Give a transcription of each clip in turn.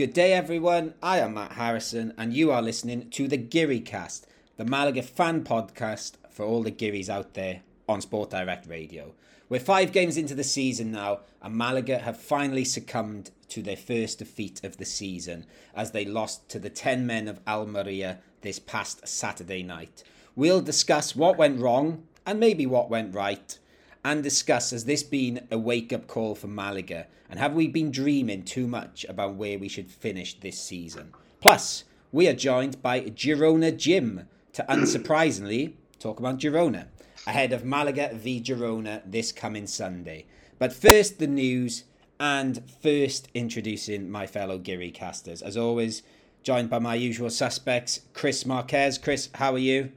Good day, everyone. I am Matt Harrison, and you are listening to the Geary Cast, the Malaga fan podcast for all the Gearys out there on Sport Direct Radio. We're five games into the season now, and Malaga have finally succumbed to their first defeat of the season as they lost to the 10 men of Almeria this past Saturday night. We'll discuss what went wrong and maybe what went right and discuss has this been a wake up call for Malaga and have we been dreaming too much about where we should finish this season? Plus, we are joined by Girona Jim to unsurprisingly talk about Girona ahead of Malaga v Girona this coming Sunday. But first, the news and first introducing my fellow Geary casters. As always, joined by my usual suspects, Chris Marquez. Chris, how are you?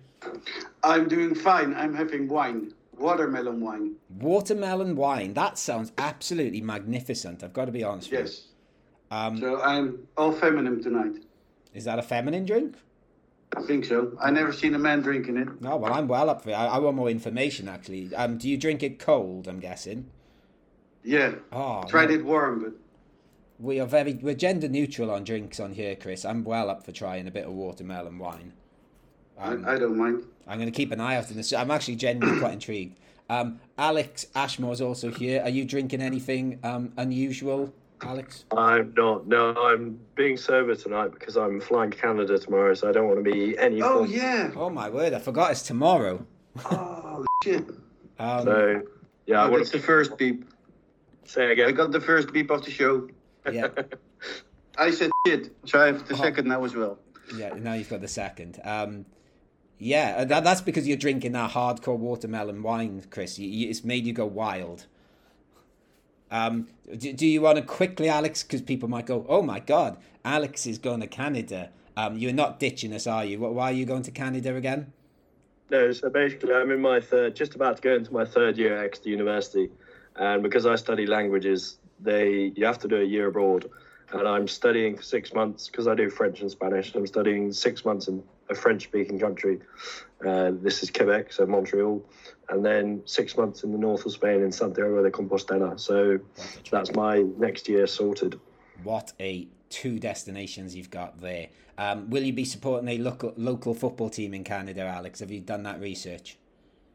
I'm doing fine. I'm having wine. Watermelon wine. Watermelon wine. That sounds absolutely magnificent. I've got to be honest yes. with you. Um, so I'm all feminine tonight. Is that a feminine drink? I think so. I never seen a man drinking it. No, well, I'm well up for it. I, I want more information, actually. Um, do you drink it cold, I'm guessing? Yeah. Oh, Tried no. it warm, but We are very we're gender neutral on drinks on here, Chris. I'm well up for trying a bit of watermelon wine. Um, I, I don't mind. I'm going to keep an eye out in this. I'm actually genuinely quite intrigued. Um, Alex Ashmore's also here. Are you drinking anything um, unusual, Alex? I'm not. No, I'm being sober tonight because I'm flying to Canada tomorrow, so I don't want to be any. Oh form- yeah. Oh my word! I forgot it's tomorrow. Oh shit. Um, So yeah, I want that's to the first beep. say again. I got the first beep of the show. yeah, I said shit, so I have the Oh. second now as well. yeah. Now you've got the second. Um, yeah, uh, that, that's because you're drinking that hardcore watermelon wine, Chris. You, you, it's made you go wild. Um, do, do you want to quickly, Alex? Because people might go, "Oh my God, Alex is going to Canada." Um, you're not ditching us, are you? Why are you going to Canada again? No, so basically, I'm in my third, just about to go into my third year at Exeter University, and because I study languages, they you have to do a year abroad, and I'm studying for six months because I do French and Spanish. I'm studying six months in a French-speaking country. Uh, this is Quebec, so Montreal, and then six months in the north of Spain in Santiago de Compostela. So that's my next year sorted. What a two destinations you've got there. Um, will you be supporting a local local football team in Canada, Alex? Have you done that research?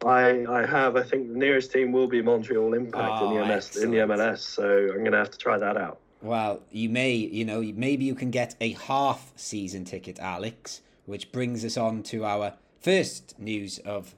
I, I have. I think the nearest team will be Montreal Impact in Oh, the MS in the. MLS. So I'm going to have to try that out. Well, you may, you know, maybe you can get a half season ticket, Alex, which brings us on to our first news of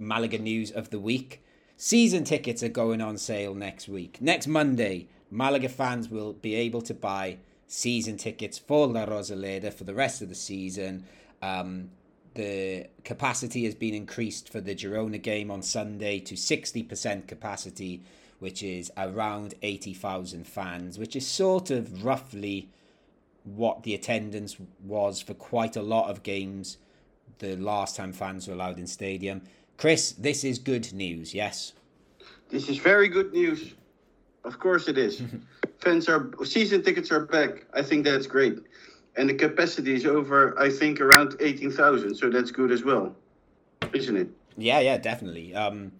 Malaga news of the week. Season tickets are going on sale next week. Next Monday, Malaga fans will be able to buy season tickets for La Rosaleda for the rest of the season. Um, the capacity has been increased for the Girona game on Sunday to 60% capacity, which is around 80,000 fans, which is sort of roughly what the attendance was for quite a lot of games the last time fans were allowed in stadium. Chris, this is good news, yes? This is very good news. Of course it is. Fans are season tickets are back. I think that's great. And the capacity is over I think around 18,000, so that's good as well. Isn't it? Yeah, yeah, definitely. Um,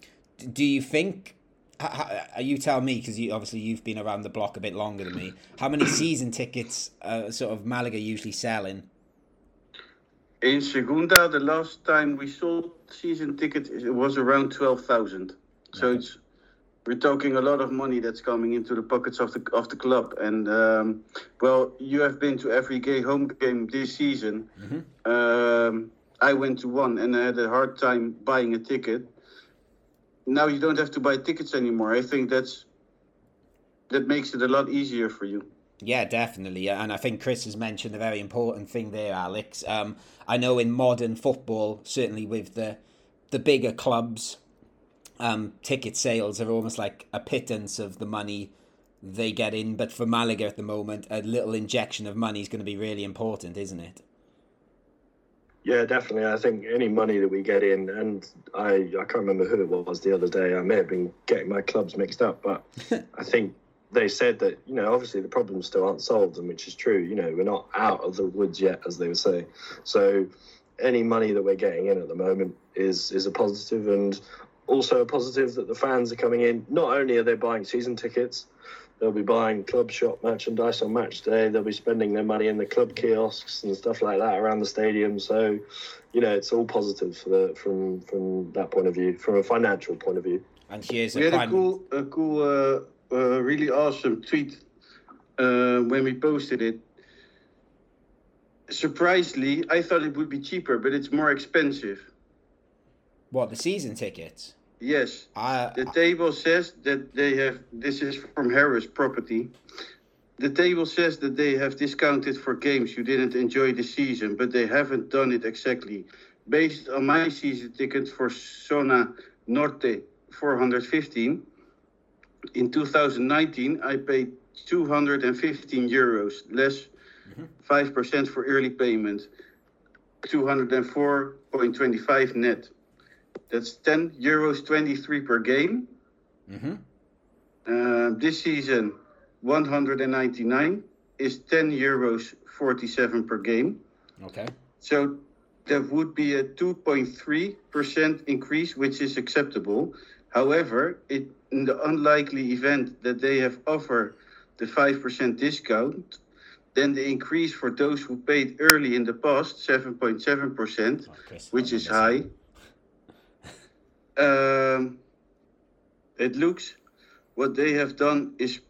do you think? H- h- You tell me because you obviously you've been around the block a bit longer than me. How many season tickets, uh, sort of Malaga usually selling? In Segunda, the last time we sold season tickets, it was around 12,000. So it's we're talking a lot of money that's coming into the pockets of the of the club. And um, well, you have been to every gay home game this season. Mhm. Um, I went to one and I had a hard time buying a ticket. Now you don't have to buy tickets anymore. I think that's that makes it a lot easier for you. Yeah, definitely. And I think Chris has mentioned a very important thing there, Alex. Um, I know in modern football, certainly with the the bigger clubs, um, ticket sales are almost like a pittance of the money they get in. But for Malaga at the moment, a little injection of money is going to be really important, isn't it? Yeah, definitely. I think any money that we get in, and I, I can't remember who it was the other day. I may have been getting my clubs mixed up, but I think they said that you know obviously the problems still aren't solved, and which is true. You know, we're not out of the woods yet, as they would say. So any money that we're getting in at the moment is is a positive, and also a positive that the fans are coming in. Not only are they buying season tickets, They'll be buying club shop merchandise on match day. They'll be spending their money in the club kiosks and stuff like that around the stadium. So, you know, it's all positive for the, from from that point of view, from a financial point of view. And here's we a had prime. a cool, a cool, uh, uh, really awesome tweet uh, when we posted it. Surprisingly, I thought it would be cheaper, but it's more expensive. What the season tickets? Yes, I, the table says that they have. This is from Harris Property. The table says that they have discounted for games you didn't enjoy the season, but they haven't done it exactly. Based on my season ticket for Zona Norte 415, in 2019 I paid 215 euros, less mm-hmm. 5% for early payment, 204.25 net. That's 10 euros 23 per game. hmm Uh, this season, 199 is 10 euros 47 per game. Okay. So that would be a 2.3% increase, which is acceptable. However, it, in the unlikely event that they have offered the 5% discount, then the increase for those who paid early in the past, 7.7%, Oh, which is high. Um, it looks what they have done is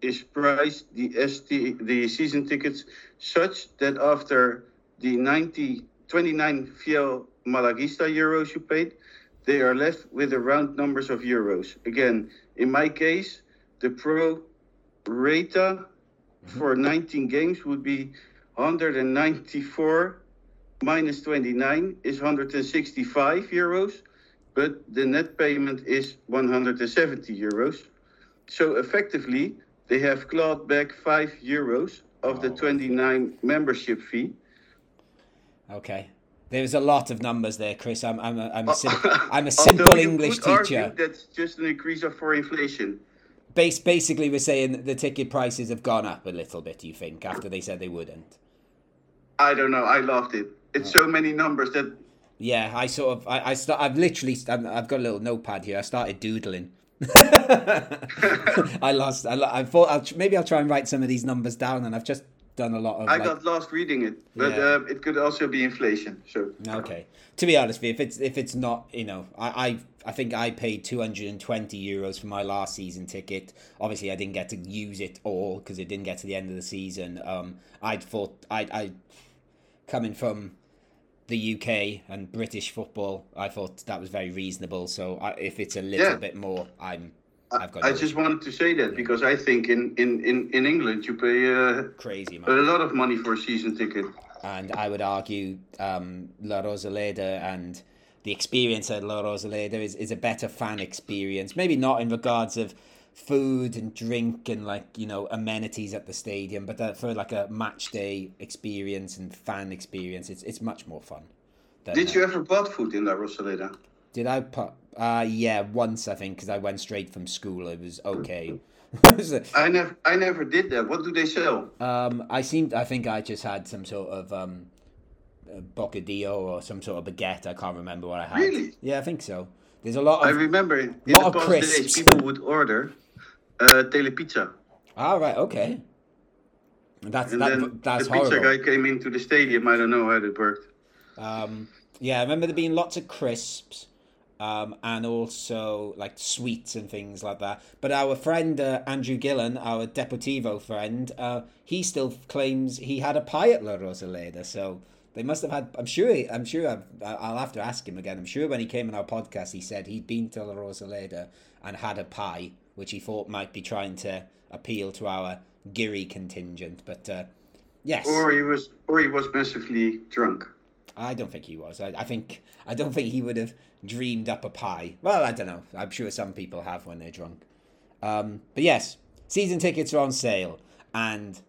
is priced the ST the season tickets such that after the 90 29 Fiel Malaguista euros you paid, they are left with the round numbers of euros. Again, in my case, the pro rata for 19 games would be 194 minus 29 is 165 euros, but the net payment is 170 euros. So effectively, they have clawed back 5 euros of the Oh. 29 membership fee. Okay. There's a lot of numbers there, Chris. I'm I'm a, I'm a, sim- I'm a simple English teacher. That's just an increase of for inflation. Base, basically, we're saying the ticket prices have gone up a little bit. You think after they said they wouldn't? I don't know. I loved it. It's oh. so many numbers that Yeah, I sort of I, I start. I've literally I've, I've got a little notepad here. I started doodling. I lost. I, I thought I'll, maybe I'll try and write some of these numbers down, and I've just done a lot of. I like, got lost reading it. But Yeah. uh, it could also be inflation. So Okay. To be honest, with you, if it's if it's not, you know, I I, I think I paid two hundred and twenty euros for my last season ticket. Obviously, I didn't get to use it all because it didn't get to the end of the season. Um, I'd thought I I coming from the UK and British football, I thought that was very reasonable. So I, if it's a little Yeah. bit more, I'm I've got I just wanted to say that because I think in, in, in, in England you pay uh, crazy a lot of money for a season ticket. and I would argue um, La Rosaleda and the experience at La Rosaleda is, is a better fan experience. Maybe not in regards of food and drink and like you know amenities at the stadium, but that for like a match day experience and fan experience, it's it's much more fun. than, Did you ever bought food in La Rosaleda? Did I put? Uh, yeah, once I think because I went straight from school. It was okay. I never I never did that. What do they sell? Um, I seemed. I think I just had some sort of um, uh, bocadillo or some sort of baguette. I can't remember what I had. Really? Yeah, I think so. There's a lot I remember in lot the of past days people would order uh, telepizza. All right. Okay. That's And that, that's the pizza guy came into the stadium. I don't know how it worked. Um, yeah, I remember there being lots of crisps, um, and also like sweets and things like that. But our friend uh, Andrew Gillen, our Deportivo friend, uh, he still claims he had a pie at La Rosaleda. So they must have had. I'm sure. I'm sure. I've, I'll have to ask him again. I'm sure when he came on our podcast, he said he'd been to La Rosaleda and had a pie, which he thought might be trying to appeal to our Giri contingent. But uh, yes. Or he was or he was massively drunk. I don't think he was. I, I think I don't think he would have dreamed up a pie. Well, I don't know. I'm sure some people have when they're drunk. Um, but yes, season tickets are on sale, and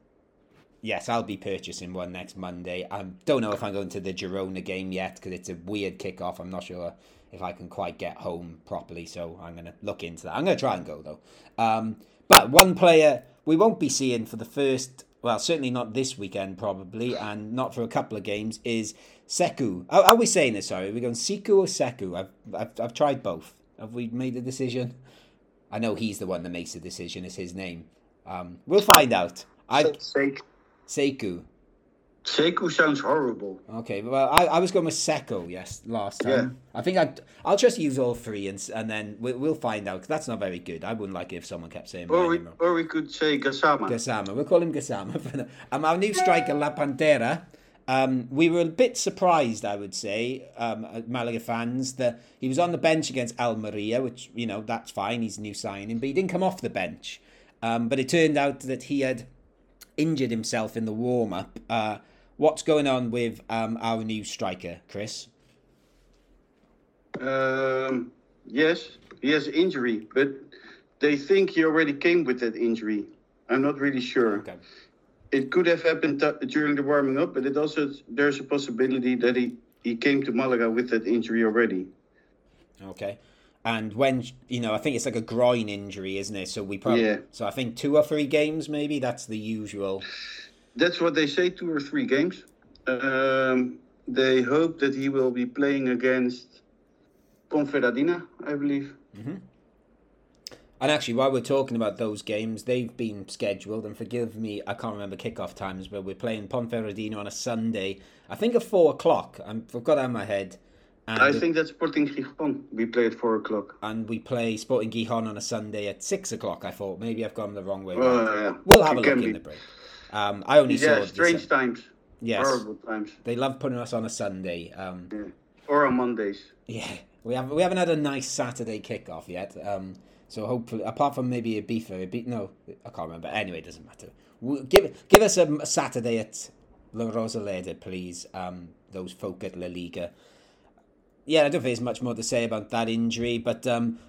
yes, I'll be purchasing one next Monday. I don't know if I'm going to the Girona game yet because it's a weird kickoff. I'm not sure if I can quite get home properly, so I'm going to look into that. I'm going to try and go though. Um, but one player we won't be seeing for the first, well, certainly not this weekend probably, and not for a couple of games is Seku. How are we saying this? Sorry, are we going Siku or Seku? I've, I've I've tried both. Have we made a decision? I know he's the one that makes the decision. It's his name. Um, we'll find out. I Sekou. Sekou. Sekou sounds horrible. Okay, well, I, I was going with Seko, yes, last time. Yeah. I think I'd, I'll just use all three and, and then we, we'll find out 'cause that's not very good. I wouldn't like it if someone kept saying Or we, or we could say Gassama. Gassama. We'll call him Gassama. for um, our new striker, La Pantera. Um, we were a bit surprised, I would say, um, Malaga fans, that he was on the bench against Almeria, which, you know, that's fine. He's a new signing, but he didn't come off the bench. Um, but it turned out that he had injured himself in the warm up. Uh, what's going on with um, our new striker, Chris? Um, yes, he has injury, but they think he already came with that injury. I'm not really sure. Okay. It could have happened t- during the warming up, but it also there's a possibility that he, he came to Malaga with that injury already. Okay. And when you know, I think it's like a groin injury, isn't it? So we probably, Yeah. so I think two or three games, maybe that's the usual. That's what they say, two or three games. Um, they hope that he will be playing against Ponferradina, I believe. And actually, while we're talking about those games, they've been scheduled. And forgive me, I can't remember kickoff times, but we're playing Ponferradina on a Sunday. I think at four o'clock. I'm- I've got that in my head. And, I think that's Sporting Gijon. We play at four o'clock. and we play Sporting Gijon on a Sunday at six o'clock. I thought maybe I've gone the wrong way. Oh, yeah. We'll have a It look can in the break. Um, I only saw Yeah, the strange times. Yes, Horrible times. they love putting us on a Sunday. Um, Yeah. Or on Mondays. Yeah, we haven't we haven't had a nice Saturday kickoff yet. Um, so hopefully, apart from maybe a beef or a beat, no, I can't remember. Anyway, it doesn't matter. we give give us a Saturday at La Rosaleda, please. Um, those folk at La Liga. Yeah, I don't think there's much more to say about that injury, but um,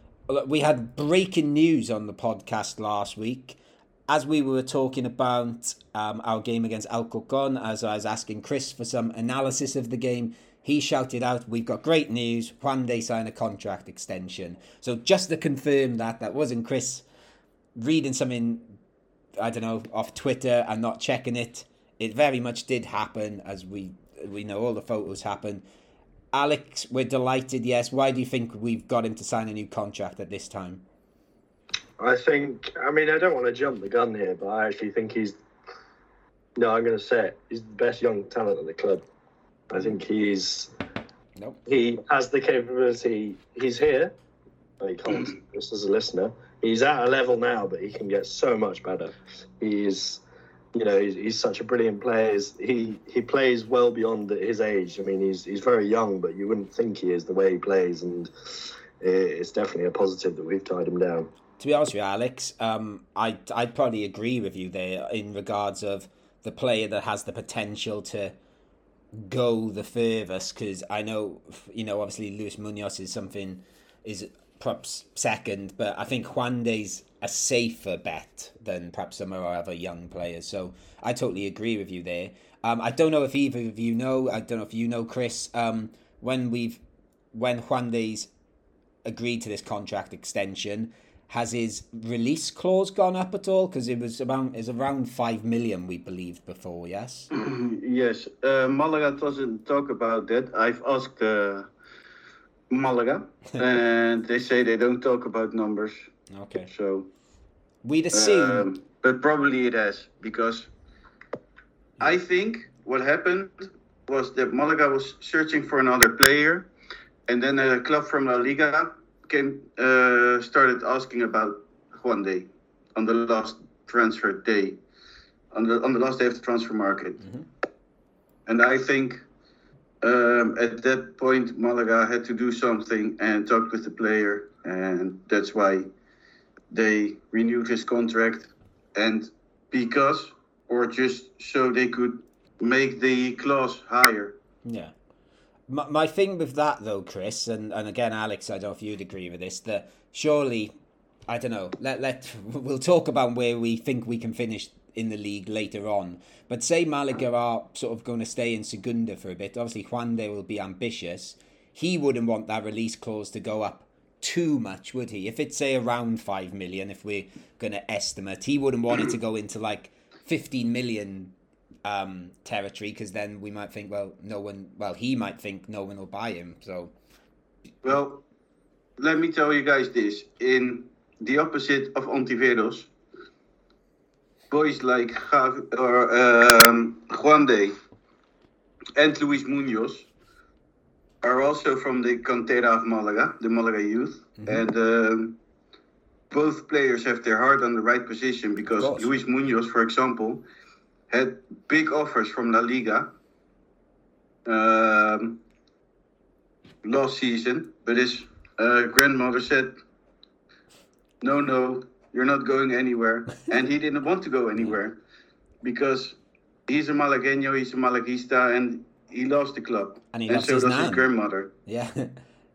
we had breaking news on the podcast last week. As we were talking about um, our game against Alcorcon, as I was asking Chris for some analysis of the game, he shouted out, We've got great news. Juande signed a contract extension. So just to confirm that, that wasn't Chris reading something, I don't know, off Twitter and not checking it. It very much did happen, as we we know all the photos happen. Alex, we're delighted, yes. Why do you think we've got him to sign a new contract at this time? I think. I mean, I don't want to jump the gun here, but I actually think he's. No, I'm going to say it. He's the best young talent at the club. I think he's. Nope. He has the capability. He's here. No, he can't. Just as a listener, he's at a level now, but he can get so much better. He's, you know, he's, he's such a brilliant player. He's- He he plays well beyond his age. I mean, he's he's very young, but you wouldn't think he is the way he plays, and it's definitely a positive that we've tied him down. To be honest with you, Alex, um, I I'd probably agree with you there in regards of the player that has the potential to go the furthest. Because I know, you know, obviously Luis Munoz is something is perhaps second, but I think Juande's a safer bet than perhaps some of our other young players. So I totally agree with you there. Um, I don't know if either of you know. I don't know if you know, Chris. Um, when we've when Juande's agreed to this contract extension. Has his release clause gone up at all? Because it was around is around five million, we believed before. Yes. yes, uh, Malaga doesn't talk about that. I've asked uh, Malaga, and they say they don't talk about numbers. Okay. So, We'd assume. um, but probably it has because I think what happened was that Malaga was searching for another player, and then a club from La Liga came uh, started asking about Juande on the last transfer day, on the on the last day of the transfer market, and I think. Um, at that point, Malaga had to do something and talk with the player, and that's why they renewed his contract and because or just so they could make the clause higher Yeah. My, my thing with that though, Chris, and, and again, Alex, I don't know if you'd agree with this, that surely, I don't know, let, let, we'll talk about where we think we can finish in the league later on. But say Malaga are sort of going to stay in Segunda for a bit. Obviously, Juande will be ambitious. He wouldn't want that release clause to go up too much, would he? If it's say around five million, if we're going to estimate, he wouldn't want it to go into like fifteen million um, territory because then we might think, well, no one, well, he might think no one will buy him. So well let me tell you guys this in the opposite of Ontiveros. Boys like Jav- or um, Juande and Luis Munoz are also from the Cantera of Malaga, the Malaga youth, and um, both players have their heart on the right position because. Luis Munoz, for example, had big offers from La Liga um, last season, but his uh, grandmother said, "No, no, you're not going anywhere," and he didn't want to go anywhere because he's a Malagueño, he's a Malaguista, and he loves the club, And he and loves so his does his grandmother. Yeah.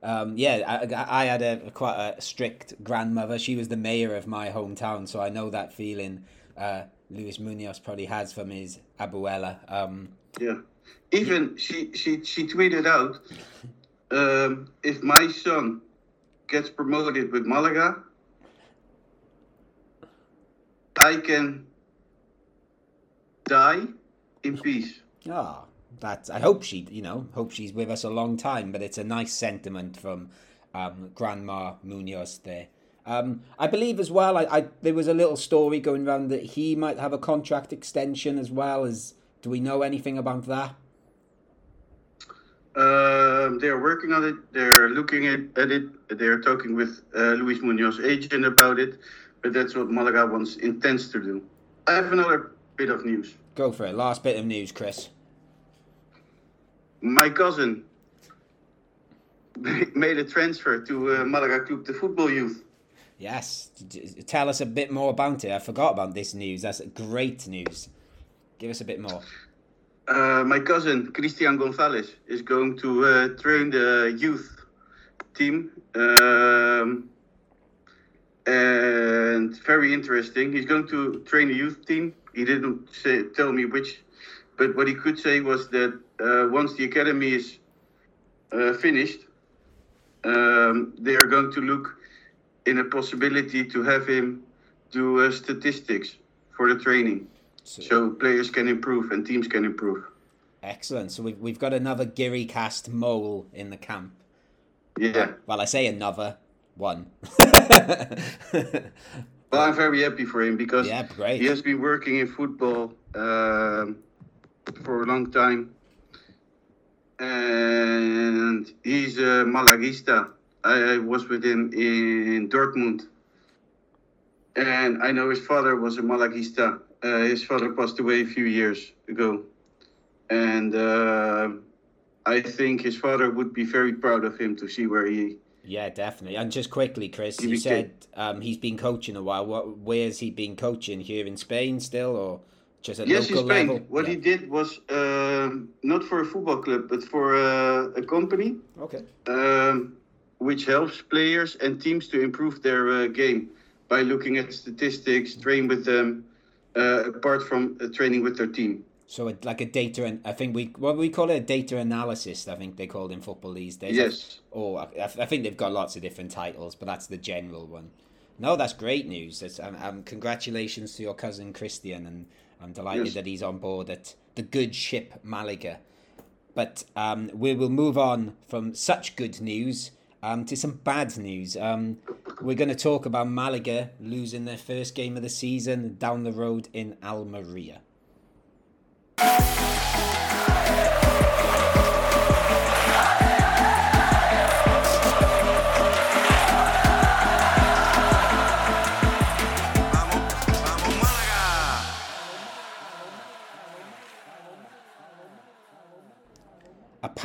Um, yeah, I, I had a quite a strict grandmother. She was the mayor of my hometown, so I know that feeling uh, Luis Munoz probably has from his abuela. Um, Yeah. Even she she she tweeted out, um, if my son gets promoted with Malaga, I can die in peace. Ah, that I hope she, you know, hope she's with us a long time. But it's a nice sentiment from um, Grandma Munoz there. Um, I believe as well. I, I there was a little story going around that he might have a contract extension as well. As do we know anything about that? Um, they're working on it. They're looking at, at it. They're talking with uh, Luis Munoz's agent about it. But that's what Malaga wants intends to do. I have another bit of news. Go for it. Last bit of news, Chris. My cousin made a transfer to uh, Malaga Club, the football youth. Yes, tell us a bit more about it. I forgot about this news. That's great news. Give us a bit more. Uh, my cousin Christian Gonzalez is going to uh, train the youth team, um, very interesting. He's going to train the youth team. He didn't say, tell me which, but what he could say was that uh, once the academy is uh, finished, um, they are going to look in a possibility to have him do uh, statistics for the training So, so players can improve and teams can improve. excellent. So we've we've got another Giri cast mole in the camp. Yeah. Well, I say another one. Well, I'm very happy for him because yeah, great. he has been working in football um, for a long time, and he's a Malaguista. I was with him in Dortmund, and I know his father was a Malaguista. Uh, his father passed away a few years ago, and uh, I think his father would be very proud of him to see where he Yeah, definitely. And just quickly, Chris, you said um, he's been coaching a while. What? Where's he been coaching? Here in Spain still, or just at Yes, in local Spain. level? What yeah. he did was um, not for a football club, but for uh, a company, Okay. um, which helps players and teams to improve their uh, game by looking at statistics, train with them, uh, apart from uh, training with their team. So it, like a data, and I think we what we call it a data analyst. I think they call it in football these days. Yes. Or I, I think they've got lots of different titles, but that's the general one. No, that's great news. That's, um, um, congratulations to your cousin Christian, and I'm delighted Yes. that he's on board at the good ship Malaga. But um, we will move on from such good news um, to some bad news. Um, we're going to talk about Malaga losing their first game of the season down the road in Almeria.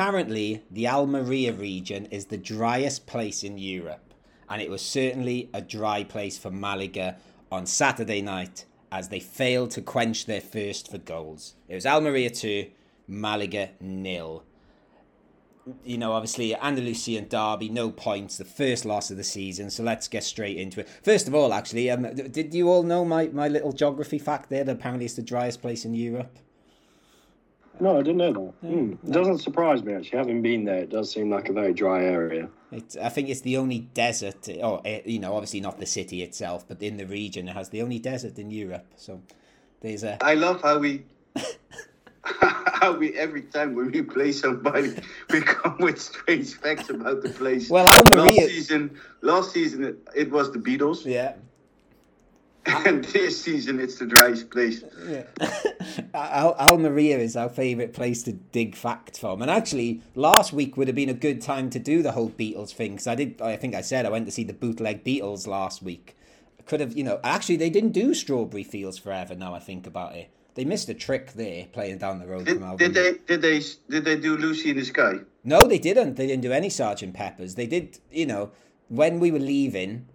Apparently, the Almeria region is the driest place in Europe, and it was certainly a dry place for Malaga on Saturday night as they failed to quench their thirst for goals. It was Almeria 2, Malaga nil. You know, obviously, Andalusian derby, no points, the first loss of the season. So let's get straight into it. First of all, actually, um, did you all know my, my little geography fact there that apparently it's the driest place in Europe? No, I didn't know that. Hmm. It doesn't surprise me actually. Having been there, it does seem like a very dry area. It, I think it's the only desert, or eh, you know, obviously not the city itself, but in the region, it has the only desert in Europe. So there's a I love how we how we every time when we play somebody, we come with strange facts about the place. Well, last season, last season it, it was the Beatles, Yeah. and this season it's the driest place. Yeah. Al- Almeria is our favourite place to dig facts from. And actually, last week would have been a good time to do the whole Beatles thing because I did. I think I said I went to see the bootleg Beatles last week. I could have, you know, actually they didn't do Strawberry Fields Forever. Now I think about it, they missed a trick there playing down the road Did, from did they did they did they do Lucy in the Sky? No, they didn't. They didn't do any Sergeant Peppers. They did, you know, when we were leaving,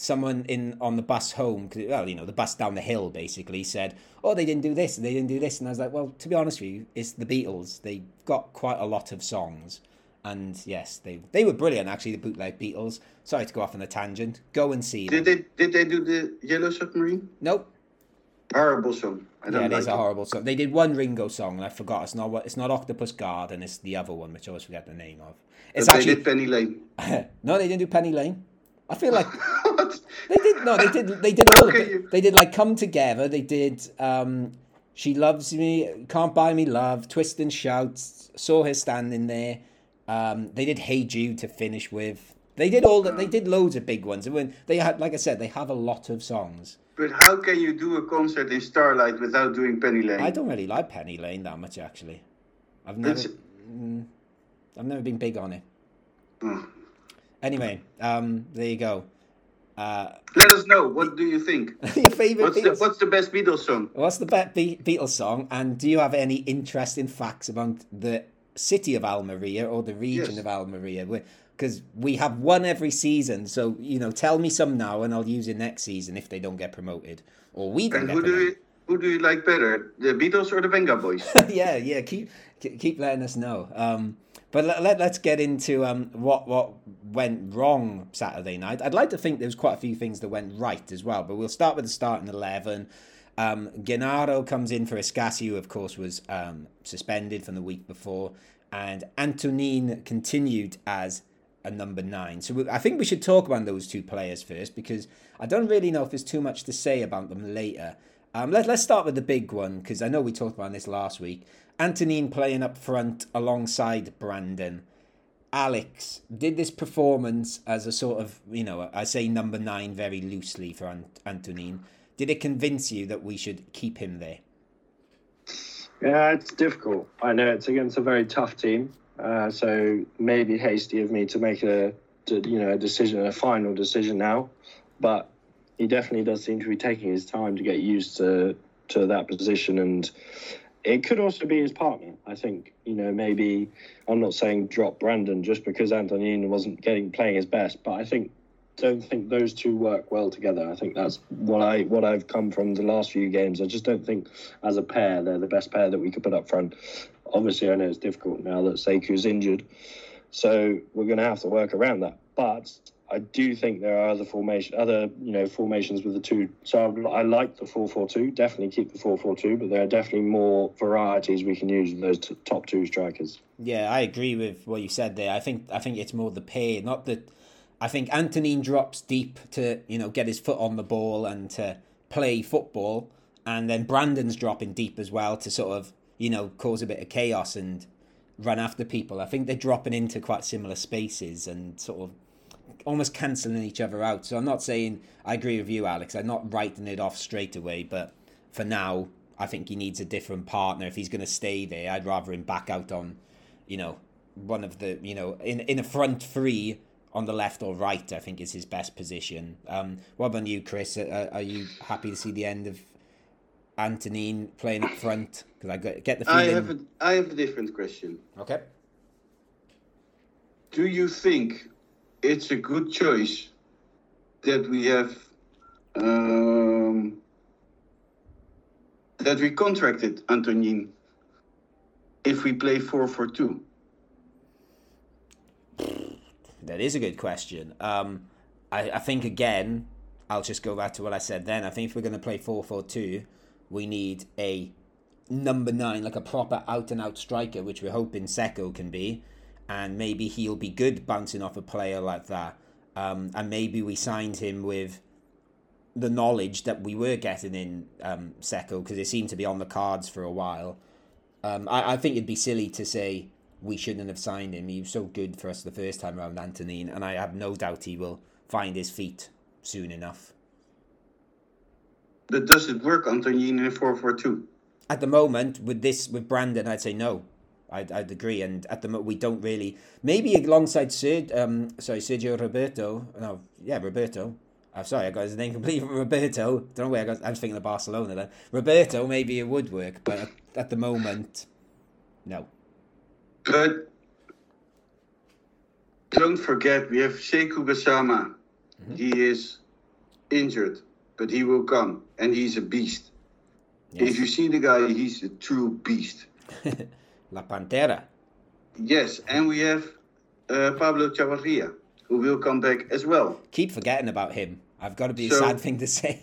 someone in on the bus home, well, you know, the bus down the hill basically said, "Oh, they didn't do this, and they didn't do this," and I was like, "Well, to be honest with you, it's the Beatles. They got quite a lot of songs, and yes, they they were brilliant. Actually, the bootleg Beatles. Sorry to go off on a tangent. Go and see them. Did they did they do the Yellow Submarine? Nope. Horrible song. I Yeah, don't it like is a horrible song. They did one Ringo song, and I forgot. It's not what. It's not Octopus Garden. It's the other one, which I always forget the name of. It's But actually they did Penny Lane. no, they didn't do Penny Lane. I feel like What? They did no, they did they did all of it. you- They did like come together. They did um, she loves me, can't buy me love, twist and shout. Saw her standing there. Um, they did Hey Jude to finish with. They did all that. They did loads of big ones. And when they had, like I said, they have a lot of songs. But how can you do a concert in Starlight without doing Penny Lane? I don't really like Penny Lane that much actually. I've never, mm, I've never been big on it. Oh. Anyway, um, there you go. Uh, Let us know. What do you think? your favorite What's the What's the best Beatles song? What's the best Be- Beatles song? And do you have any interesting facts about the city of Almeria or the region Yes. of Almeria? Because we have one every season. So, you know, tell me some now and I'll use it next season if they don't get promoted. Or we don't And who do you who do you like better, the Beatles or the Venga Boys? yeah, yeah. Keep keep letting us know. Um, but let, us get into um, what what went wrong Saturday night. I'd like to think there was quite a few things that went right as well. But we'll start with the starting eleven. Um, Gennaro comes in for Escassi, who of course was um, suspended from the week before, and Antonin continued as a number nine. So we, I think we should talk about those two players first because I don't really know if there's too much to say about them later. Um, let, let's start with the big one because I know we talked about this last week. Antonin playing up front alongside Brandon. Alex, did this performance as a sort of, you know, I say number nine very loosely for Ant- Antonin, did it convince you that we should keep him there? Yeah, it's difficult. I know it's against a very tough team, uh, so maybe hasty of me to make a, to, you know, a decision, a final decision now. But he definitely does seem to be taking his time to get used to to that position, and it could also be his partner. I think you know maybe I'm not saying drop Brandon just because Antonin wasn't getting playing his best, but I think don't think those two work well together. I think that's what I what I've come from the last few games. I just don't think as a pair they're the best pair that we could put up front. Obviously, I know it's difficult now that Seku's injured, so we're going to have to work around that. But I do think there are other formation, other you know formations with the two. So I, I like the four four two. Definitely keep the four four two, but there are definitely more varieties we can use with those t- top two strikers. Yeah, I agree with what you said there. I think I think it's more the pay, not that. I think Antonin drops deep to you know get his foot on the ball and to play football, and then Brandon's dropping deep as well to sort of you know cause a bit of chaos and run after people. I think they're dropping into quite similar spaces and sort of almost cancelling each other out. So I'm not saying I agree with you, Alex. I'm not writing it off straight away, but for now, I think he needs a different partner. If he's going to stay there, I'd rather him back out on, you know, one of the, you know, in in a front three on the left or right. I think is his best position. Um, what about you, Chris? Are, are you happy to see the end of Antonin playing up front? Because I get get the I feeling. have a I have a different question. Okay. Do you think it's a good choice that we have um, that we contracted Antonin if we play four for two. That is a good question. Um, I, I think again, I'll just go back to what I said then. I think if we're going to play 4 4 2, we need a number nine, like a proper out and out striker, which we're hoping Seko can be. And maybe he'll be good bouncing off a player like that. Um, and maybe we signed him with the knowledge that we were getting in um, Seko because it seemed to be on the cards for a while. Um, I, I think it'd be silly to say we shouldn't have signed him. He was so good for us the first time around, Antonin, and I have no doubt he will find his feet soon enough. But does it work, Antonin, in 4 4 2? At the moment, with this, with Brandon, I'd say no. I'd, I'd agree, and at the moment we don't really. Maybe alongside Sid, um, sorry, Sergio Roberto. No, yeah, Roberto. I'm sorry, I got his name completely. Roberto. Don't know where I got. I was thinking of Barcelona then. Roberto, maybe it would work, but at, at the moment, no. But don't forget, we have Sekou Gassama. He is injured, but he will come, and he's a beast. Yes. If you see the guy, he's a true beast. La Pantera. Yes, and we have uh, Pablo Chavarria, who will come back as well. Keep forgetting about him. I've got to be a sad thing to say.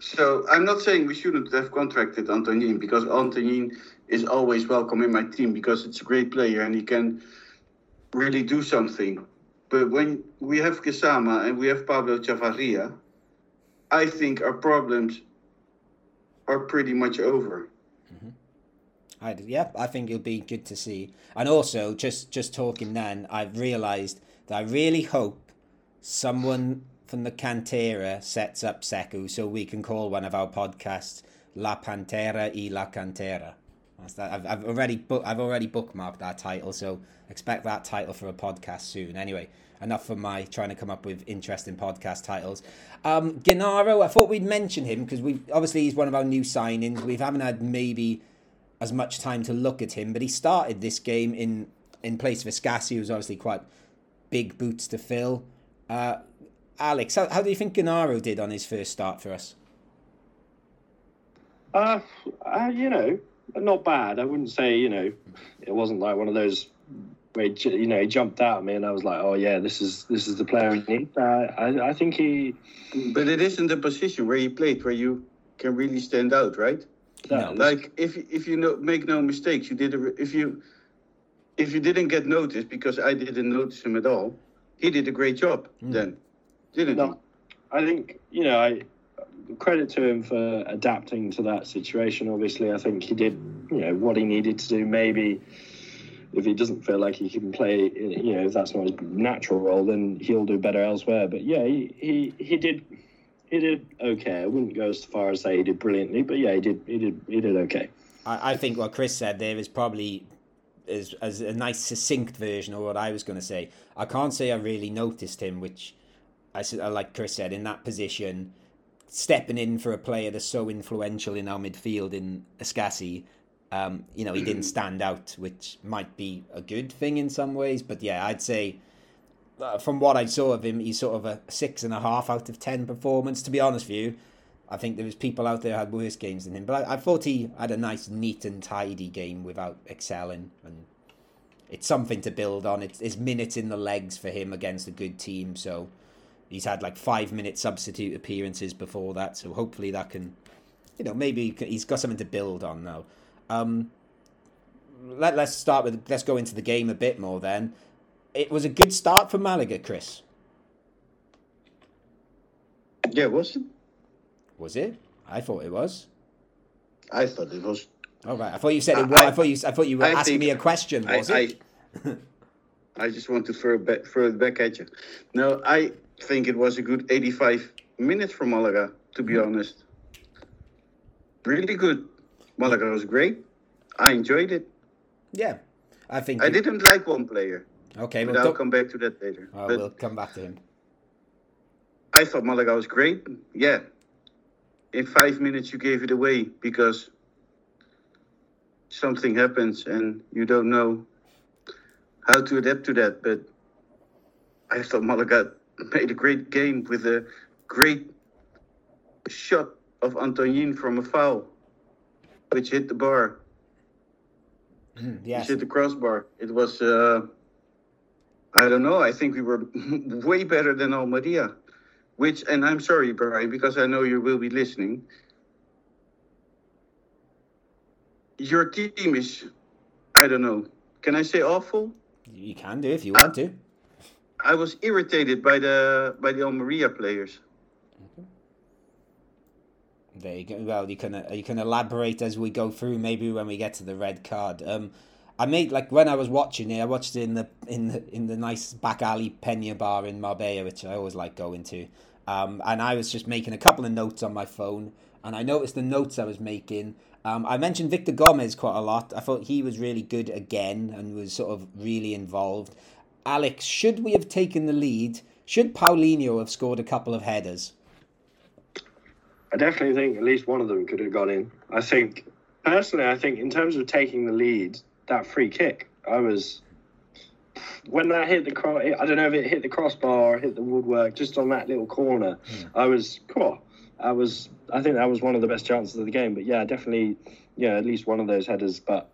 So I'm not saying we shouldn't have contracted Antonin because Antonin is always welcome in my team because it's a great player and he can really do something. But when we have Gassama and we have Pablo Chavarria, I think our problems are pretty much over. I, yeah, I think it'll be good to see. And also, just just talking then, I've realised that I really hope someone from the Cantera sets up Seku so we can call one of our podcasts La Pantera y La Cantera. That. I've, I've already book, I've already bookmarked that title, so expect that title for a podcast soon. Anyway, enough for my trying to come up with interesting podcast titles. Um, Gennaro, I thought we'd mention him because we obviously he's one of our new signings. We haven't had maybe as much time to look at him, but he started this game in in place of Escassi, who's obviously quite big boots to fill. Uh, Alex, how, how do you think Gennaro did on his first start for us? Uh, uh, you know, not bad. I wouldn't say, you know, it wasn't like one of those where, he you know, he jumped out at me and I was like, oh, yeah, this is this is the player we need. Uh, I, I think he. But it isn't the position where he played where you can really stand out, right? No. Like if if you know, make no mistakes, you did a, if you if you didn't get noticed because I didn't notice him at all, he did a great job hmm. then, didn't No, I think you know I credit to him for adapting to that situation. Obviously, I think he did you know what he needed to do. Maybe if he doesn't feel like he can play, you know, if that's not his natural role, then he'll do better elsewhere. But yeah, he he, he did. He did okay. I wouldn't go as far as say he did brilliantly, but yeah, he did. He did. He did okay. I, I think what Chris said there is probably is as a nice succinct version of what I was going to say. I can't say I really noticed him, which I said, like Chris said, in that position, stepping in for a player that's so influential in our midfield in Escassi. Um, you know, he didn't stand out, which might be a good thing in some ways. But yeah, I'd say uh, from what I saw of him, he's sort of a six and a half out of ten performance. To be honest with you, I think there was people out there who had worse games than him, but I, I thought he had a nice, neat and tidy game without excelling, and it's something to build on. It's, it's minutes in the legs for him against a good team, so he's had like five minute substitute appearances before that, so hopefully that can, you know, maybe he's got something to build on now. Um, let, let's start with let's go into the game a bit more then. It was a good start for Malaga, Chris. Yeah, was it? Was it? I thought it was. I thought it was. All right. I thought you said it I- was. I, I- thought you. I thought you were I asking me a question. I, Was it? I, I just want to throw it, back, throw it back at you. No, I think it was a good 85 minutes from Malaga, to be mm-hmm. honest. Really good. Malaga was great. I enjoyed it. yeah. I think. I you- didn't like one player, Okay. but Well, I'll come back to that later. oh, but we'll come back to him. I thought Malaga was great. Yeah. In five minutes, you gave it away because something happens and you don't know how to adapt to that. But I thought Malaga made a great game with a great shot of Antonin from a foul, which hit the bar. Mm, Which yes. hit the crossbar. It was, uh, I don't know. I think we were way better than Almeria. Which, and I'm sorry, Brian, because I know you will be listening. Your team is, I don't know. Can I say awful? You can do if you want to. I was irritated by the by the Almeria players. There you go. Well, you can you can elaborate as we go through. Maybe when we get to the red card. Um, I made like when I was watching it, I watched it in the in the in the nice back alley Pena bar in Marbella, which I always like going to. Um, and I was just making a couple of notes on my phone, and I noticed the notes I was making. Um, I mentioned Victor Gomez quite a lot. I thought he was really good again and was sort of really involved. Alex, should we have taken the lead? Should Paulinho have scored a couple of headers? I definitely think at least one of them could have gone in. I think personally, I think in terms of taking the lead, that free kick, I was when that hit the cross. I don't know if it hit the crossbar or hit the woodwork, just on that little corner. Hmm. I was, cool. I was. I think that was one of the best chances of the game. But yeah, definitely, yeah, at least one of those headers. But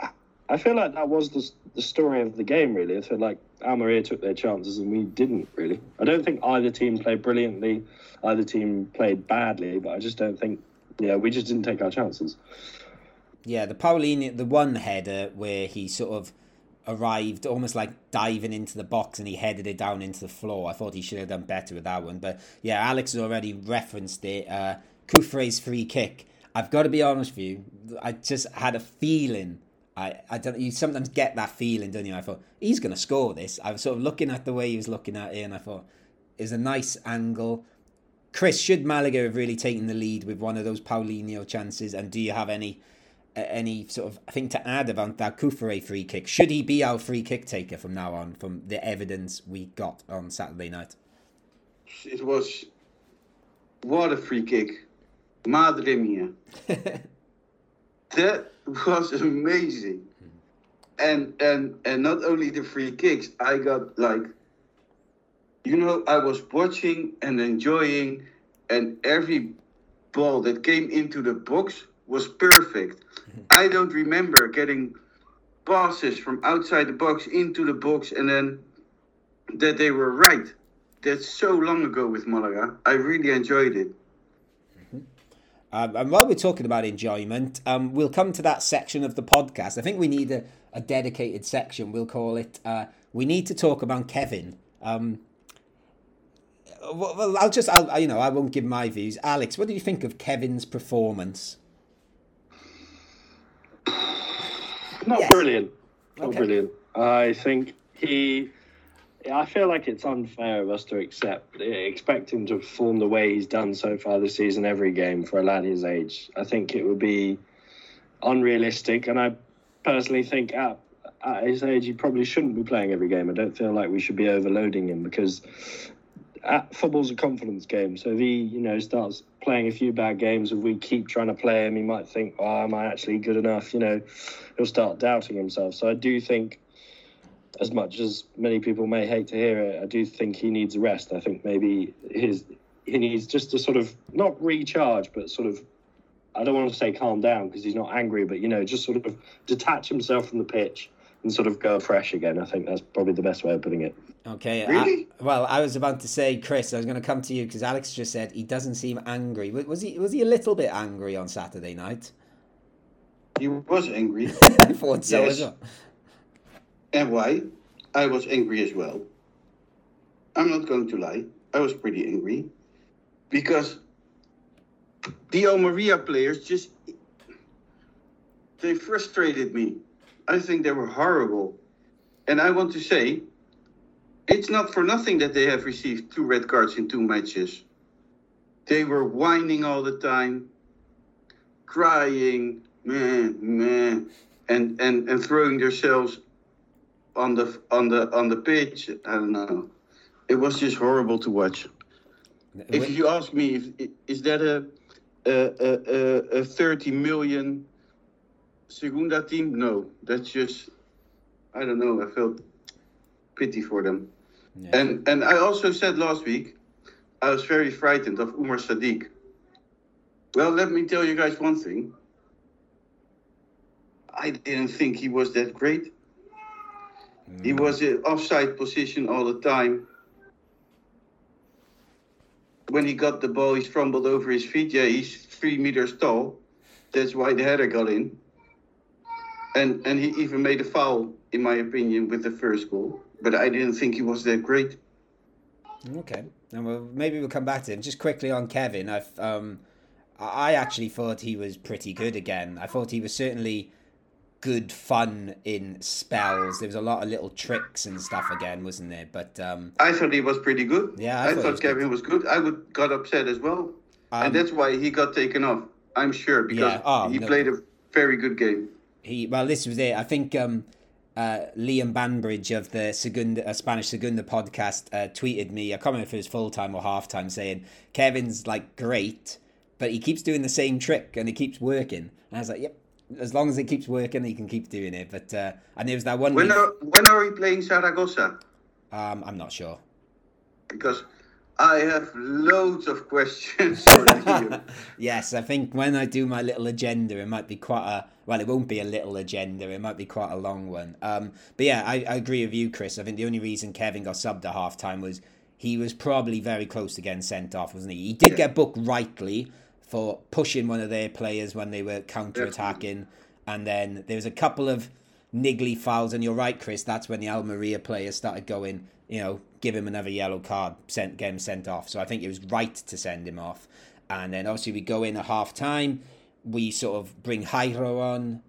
I- I feel like that was the the story of the game. Really, I feel like Almeria took their chances and we didn't really. I don't think either team played brilliantly, either team played badly, but I just don't think. Yeah, we just didn't take our chances. Yeah, the Paulinho, the one header where he sort of arrived almost like diving into the box and he headed it down into the floor. I thought he should have done better with that one. But yeah, Alex has already referenced it. Uh, Kufre's free kick. I've got to be honest with you. I just had a feeling. I, I don't. You sometimes get that feeling, don't you? I thought he's going to score this. I was sort of looking at the way he was looking at it, and I thought it's a nice angle. Chris, should Malaga have really taken the lead with one of those Paulinho chances? And do you have any any sort of thing to add about that Kufre free kick? Should he be our free kick taker from now on, from the evidence we got on Saturday night? It was what a free kick. Madre mia. That was amazing. And and and not only the free kicks, I got like you know, I was watching and enjoying and every ball that came into the box was perfect. I don't remember getting passes from outside the box into the box and then that they were right. That's so long ago with Malaga. I really enjoyed it. Um, and while we're talking about enjoyment, um, we'll come to that section of the podcast. I think we need a, a dedicated section. We'll call it uh, "We Need to Talk About Kevin." Um, well, well, I'll just, I'll, you know, I won't give my views. Alex, what do you think of Kevin's performance? Not Yes. brilliant. Not Okay. brilliant. I think he. I feel like it's unfair of us to accept expect him to perform the way he's done so far this season every game for a lad his age. I think it would be unrealistic, and I personally think at, at his age he probably shouldn't be playing every game. I don't feel like we should be overloading him because at, football's a confidence game. So if he, you know, starts playing a few bad games, if we keep trying to play him, he might think, "Oh, am I actually good enough?" You know, he'll start doubting himself. So I do think, as much as many people may hate to hear it, I do think he needs rest. I think maybe his he needs just to sort of not recharge, but sort of. I don't want to say calm down because he's not angry, but you know, just sort of detach himself from the pitch and sort of go fresh again. I think that's probably the best way of putting it. Okay. Really? I, well, I was about to say, Chris, I was going to come to you because Alex just said he doesn't seem angry. Was- Was he? Was he a little bit angry on Saturday night? He was angry. I thought so Yes. as well. And why? I was angry as well. I'm not going to lie. I was pretty angry because the Almeria players just they frustrated me. I think they were horrible. And I want to say it's not for nothing that they have received two red cards in two matches. They were whining all the time, crying, man, man, and, and, and throwing themselves on the on the on the pitch. I don't know. It was just horrible to watch. If you ask me, if, is that a a, a, a, a 30 million Segunda team? No, that's just I don't know. I felt pity for them. Yeah. And and I also said last week, I was very frightened of Umar Sadiq. Well, let me tell you guys one thing. I didn't think he was that great. He was in offside position all the time. When he got the ball, he fumbled over his feet. Yeah, he's three meters tall. That's why the header got in. And and he even made a foul, in my opinion, with the first goal. But I didn't think he was that great. Okay, and well, maybe we'll come back to him. Just quickly on Kevin, I've um, I actually thought he was pretty good again. I thought he was certainly good fun in spells. There was a lot of little tricks and stuff again, wasn't there? But um, I thought he was pretty good. Yeah, I I, thought thought, was Kevin good. was good. I would got upset as well, Um, and that's why he got taken off. I'm sure because Yeah, oh, he no. played a very good game. he well, this was it. I think um, uh, Liam Banbridge of the Segunda, uh, Spanish Segunda podcast uh, tweeted me. I can't remember if it was full time or half time, saying Kevin's like great, but he keeps doing the same trick and it keeps working. And I was like, yep. As long as it keeps working, he can keep doing it. But uh, and there was that one. When week- are when are we playing Zaragoza? um, I'm not sure. Because I have loads of questions for Liam. yes, I think when I do my little agenda, it might be quite a well. It won't be a little agenda. It might be quite a long one. Um, but yeah, I, I agree with you, Chris. I think the only reason Kevin got subbed at half time was he was probably very close to getting sent off, wasn't he? He did Yeah. get booked rightly for pushing one of their players when they were counter attacking, and then there was a couple of niggly fouls. And you're right, Chris. That's when the Almeria players started going. You know, give him another yellow card, sent get him sent off. So I think it was right to send him off. And then obviously we go in at half time. We sort of bring Jairo on,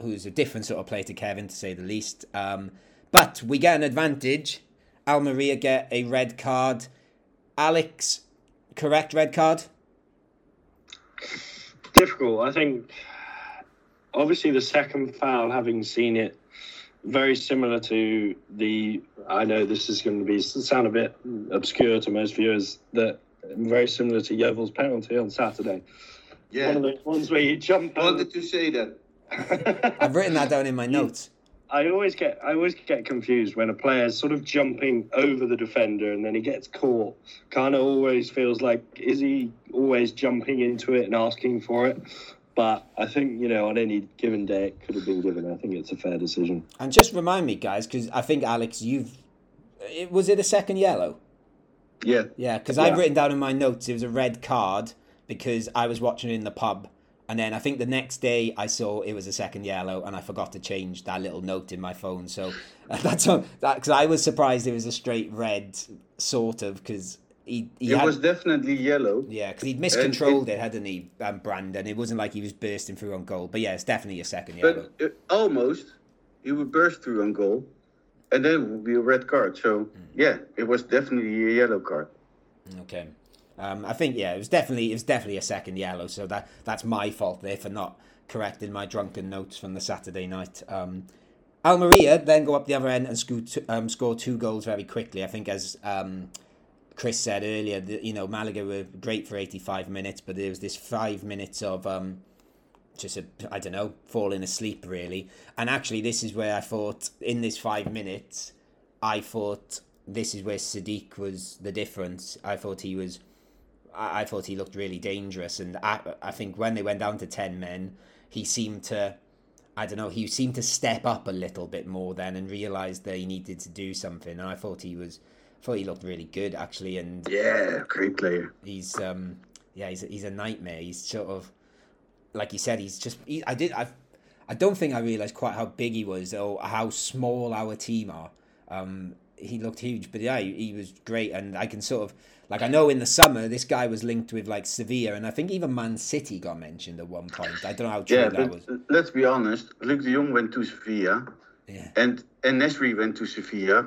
who's a different sort of player to Kevin, to say the least. Um, but we get an advantage. Almeria get a red card. Alex, correct red card? difficult. I think obviously the second foul, having seen it, very similar to the. I know this is going to be sound a bit obscure to most viewers. That very similar to Yeovil's penalty on Saturday. Yeah, One of those ones where you jump. I wanted to say that. I've written that down in my notes. I always get I always get confused when a player's sort of jumping over the defender and then he gets caught. Kind of always feels like is he always jumping into it and asking for it? But I think you know on any given day it could have been given. I think it's a fair decision. And just remind me, guys, because I think Alex, you've. It, was it a second yellow? Yeah, Yeah, because I've written down in my notes it was a red card because I was watching it in the pub. And then I think the next day I saw it was a second yellow, and I forgot to change that little note in my phone. So that's that because I was surprised it was a straight red, sort of, because he, he it had, was definitely yellow. yeah, because he'd miscontrolled it, hadn't he, um, Brandon? It wasn't like he was bursting through on goal, but yeah, it's definitely a second yellow. But uh, almost, he would burst through on goal, and then it would be a red card. So Mm. yeah, it was definitely a yellow card. Okay. Um, I think yeah, it was definitely it was definitely a second yellow, so that that's my fault there for not correcting my drunken notes from the Saturday night. Um, Almeria then go up the other end and score two, um, score two goals very quickly. I think as um, Chris said earlier, that you know Malaga were great for eighty five minutes, but there was this five minutes of um, just a I don't know falling asleep really. And actually, this is where I thought in this five minutes, I thought this is where Sadiq was the difference. I thought he was, I, I thought he looked really dangerous, and I, I think when they went down to ten men, he seemed to, I don't know, he seemed to step up a little bit more then and realised that he needed to do something. And I thought he was, I thought he looked really good actually, and Yeah, great player. he's um yeah he's he's a nightmare he's sort of like you said he's just he, i did i i don't think i realized quite how big he was or how small our team are um he looked huge but yeah he, he was great and i can sort of like i know in the summer this guy was linked with like sevilla and i think even man city got mentioned at one point i don't know how true Yeah, that but was let's be honest. Luuk de Jong went to Sevilla, yeah and and Nasri went to Sevilla.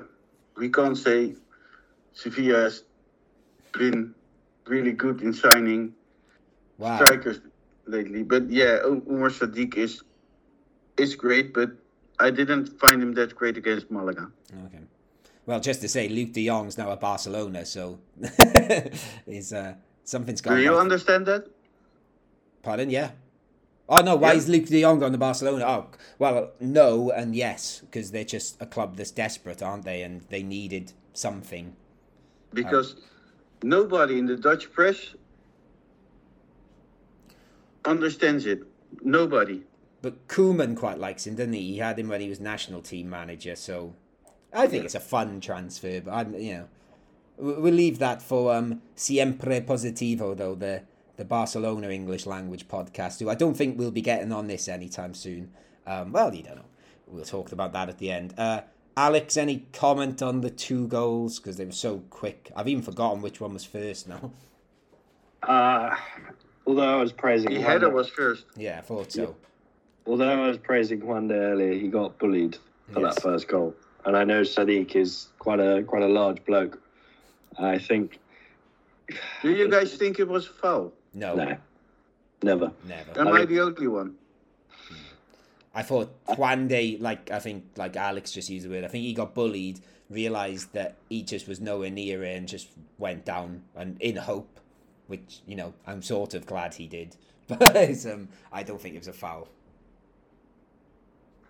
We can't say Sevilla has been really good in signing wow strikers lately. But yeah, Umar Sadiq is is great, but I didn't find him that great against Malaga. okay well just to say luuk de jong's now at barcelona so is uh something's Do gone you right. understand that? Pardon? Yeah. Oh no! Why Yeah. is Luuk De Jong on to Barcelona? Oh, well, no and yes, because they're just a club that's desperate, aren't they? And they needed something. Because nobody in the Dutch press understands it. Nobody. But Koeman quite likes him, doesn't he? He had him when he was national team manager, so I think it's a fun transfer. But I'm, you know, we- we'll leave that for um, Siempre Positivo, though the the Barcelona English language podcast, who I don't think we'll be getting on this anytime soon. Um, well, you don't know. We'll talk about that at the end. Uh, Alex, any comment on the two goals because they were so quick? I've even forgotten which one was first now. Uh, although I was praising The Juan header was first. Yeah, I thought so. although I was praising Juande earlier, he got bullied for Yes. that first goal. And I know Sadiq is quite a quite a large bloke. I think Do you guys think it was a foul? No, no, never. never. Am I I the only one? I thought Juande, like I think, like Alex just used the word. I think he got bullied, realised that he just was nowhere near it, and just went down. And in hope, which you know, I'm sort of glad he did, but um, I don't think it was a foul.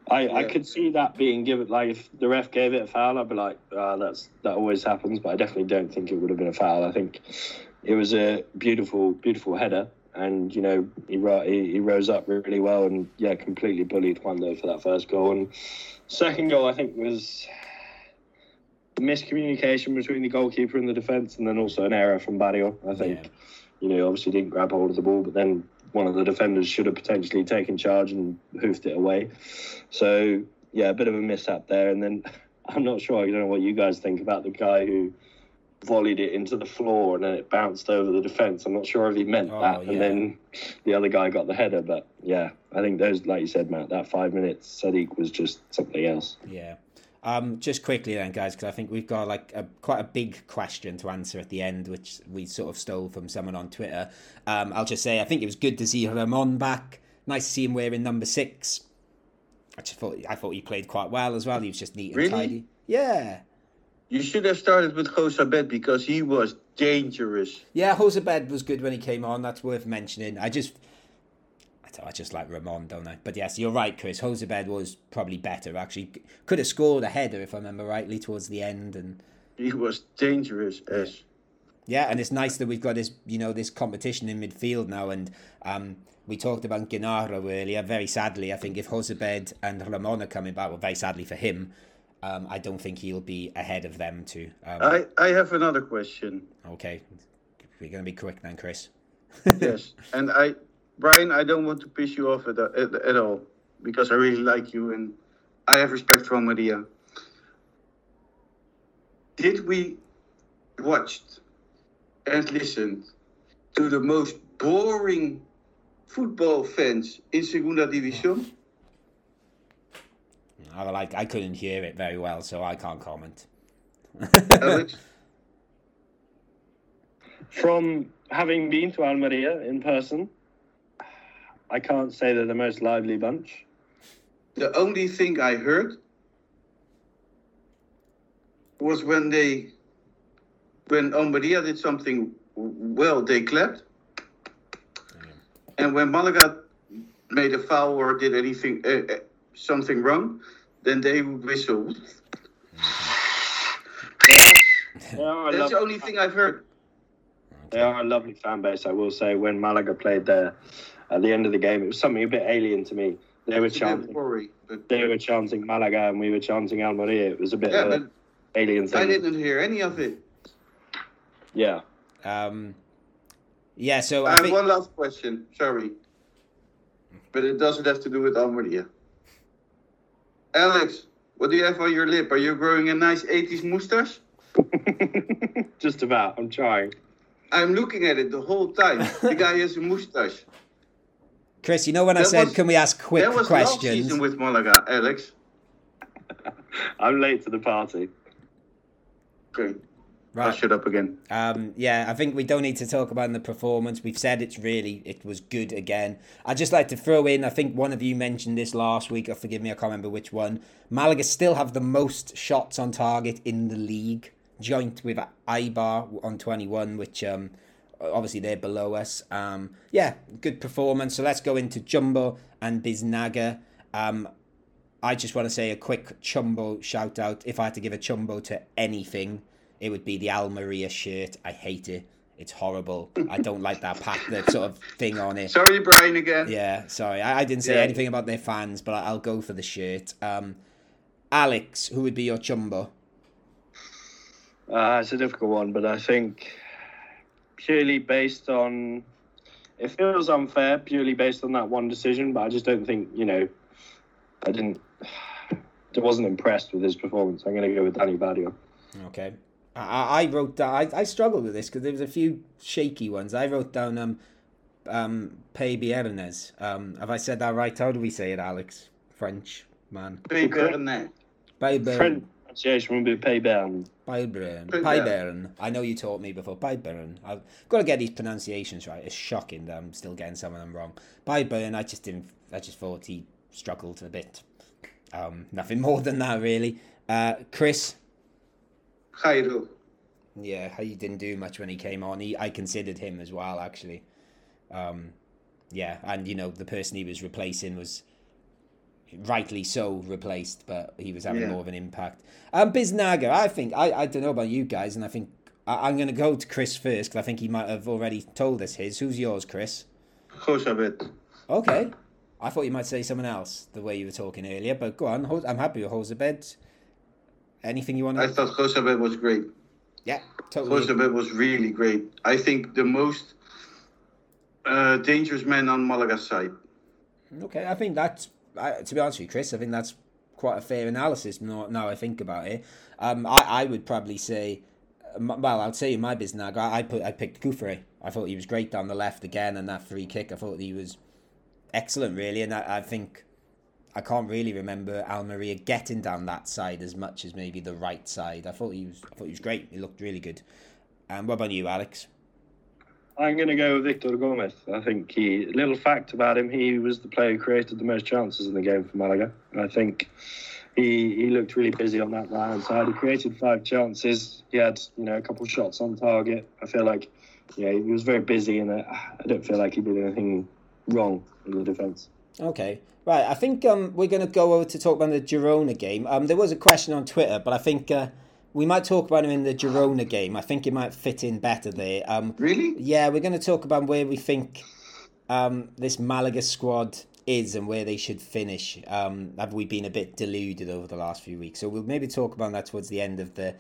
I, I could see that being given. Like if the ref gave it a foul, I'd be like, uh, "That's that always happens." But I definitely don't think it would have been a foul. I think it was a beautiful, beautiful header, and you know he he, he rose up really well, and yeah, completely bullied Juande for that first goal. And second goal, I think was miscommunication between the goalkeeper and the defence, and then also an error from Barrio. I think Yeah. you know obviously didn't grab hold of the ball, but then one of the defenders should have potentially taken charge and hoofed it away. So yeah, a bit of a mishap there. And then I'm not sure. I don't know what you guys think about the guy who volleyed it into the floor and then it bounced over the defence. I'm not sure if he meant Oh, that. yeah. And then the other guy got the header. But yeah, I think those, like you said, Matt, that five minutes, Sadiq was just something else. Yeah. Um, just quickly then, guys, because I think we've got like a quite a big question to answer at the end, which we sort of stole from someone on Twitter. Um, I'll just say I think it was good to see Ramon back. Nice to see him wearing number six. I just thought I thought he played quite well as well. He was just neat and Really? tidy. Yeah. You should have started with Jozabed because he was dangerous. Yeah, Jozabed was good when he came on. That's worth mentioning. I just, I, just like Ramon, don't I? But yes, you're right, Chris. Jozabed was probably better. Actually, could have scored a header if I remember rightly towards the end. And He was dangerous as. yeah, and it's nice that we've got this, you know, this competition in midfield now. And um, we talked about Genaro earlier. Very sadly, I think if Jozabed and Ramon are coming back, well, very sadly for him, um, I don't think he'll be ahead of them too. Um, I, I have another question. okay, we're going to be quick then, Chris. yes, and I, Brian, I don't want to piss you off at, at, at all because I really like you and I have respect for Almeria. Did we watched and listened to the most boring football fans in Segunda División? I like I couldn't hear it very well, so I can't comment. Alex? From having been to Almeria in person, I can't say they're the most lively bunch. The only thing I heard was when they, when Almeria did something well, they clapped. And when Malaga made a foul or did anything, uh, something wrong, then they would whistle. They That's the only thing I've heard. They are a lovely fan base, I will say. When Malaga played there at the end of the game, it was something a bit alien to me. They were It's a bit chanting, boring, but they were chanting Malaga, and we were chanting Almeria. It was a bit yeah, of but an alien I didn't hear any of it. Yeah, Um, yeah, so I I have think one last question. Sorry, but it doesn't have to do with Almeria. Alex, what do you have on your lip? Are you growing a nice 80s mustache? just about. I'm trying. I'm looking at it the whole time. the guy has a mustache. Chris, you know when I said was- can we ask quick that was last questions? season with Malaga, Alex. I'm late to the party. Okay, I'll Right. shut up again. Um, yeah, I think we don't need to talk about the performance. We've said it's really it was good again. I'd just like to throw in. I think one of you mentioned this last week. Or forgive me, I can't remember which one. Malaga still have the most shots on target in the league, joint with Eibar on twenty one, which um, obviously they're below us. Um, yeah, good performance. So let's go into Chumbo and Biznaga. Um, I just want to say a quick Chumbo shout out. If I had to give a Chumbo to anything, it would be the Almeria shirt. I hate it. It's horrible. I don't like that pack, that sort of thing on it. Sorry, Brian, again. Yeah, sorry. I, I didn't say Yeah. anything about their fans, but I'll go for the shirt. Um, Alex, who would be your Chumbo? Uh, it's a difficult one, but I think purely based on it feels unfair, purely based on that one decision. But I just don't think you know. I didn't. I wasn't impressed with his performance. I'm going to go with Danny Barrio. Okay. I, I wrote down. I, I struggled with this because there was a few shaky ones. I wrote down um, um, Peybernes. Um, have I said that right? How do we say it, Alex? French man. Peybernet. Peyber- French pronunciation would be Paybern. Peybernes. Peyber- Peybernes. I know you taught me before. Peybernes. I've got to get these pronunciations right. It's shocking that I'm still getting some of them wrong. Peybernes. I just didn't. I just thought he struggled a bit. Um, nothing more than that, really. Uh, Chris. Jairo. Yeah, he didn't do much when he came on. He, I considered him as well, actually. Um, yeah, and you know the person he was replacing was rightly so replaced, but he was having Yeah. more of an impact. Um, Biznaga, I think I, I don't know about you guys, and I think I, I'm going to go to Chris first because I think he might have already told us his. Who's yours, Chris? Jozabed. Okay, I thought you might say someone else the way you were talking earlier, but go on. I'm happy with Jozabed. Anything you want I to? thought Jozabed was great. Yeah, totally. Jozabed was really great. I think the most uh, dangerous man on Malaga's side. Okay, I think that's I, to be honest with you, Chris. I think that's quite a fair analysis. Now, now I think about it, um, I, I would probably say, um, well, I'll say in my Biznaga, I, I put I picked Kufre. I thought he was great down the left again, and that free kick. I thought he was excellent, really, and I, I think I can't really remember Almeria getting down that side as much as maybe the right side. I thought he was I thought he was great. He looked really good. And what about you, Alex? I'm going to go with Victor Gomez. I think he, little fact about him, he was the player who created the most chances in the game for Malaga. And I think he he looked really busy on that right hand side. He created five chances. He had you know a couple of shots on target. I feel like yeah he was very busy, and uh, I don't feel like he did anything wrong in the defence. Okay, right. I think um, we're going to go over to talk about the Girona game. Um, there was a question on Twitter, but I think uh, we might talk about him in the Girona game. I think it might fit in better there. Um, Really? yeah, we're going to talk about where we think um, this Malaga squad is and where they should finish. Um, have we been a bit deluded over the last few weeks? So we'll maybe talk about that towards the end of the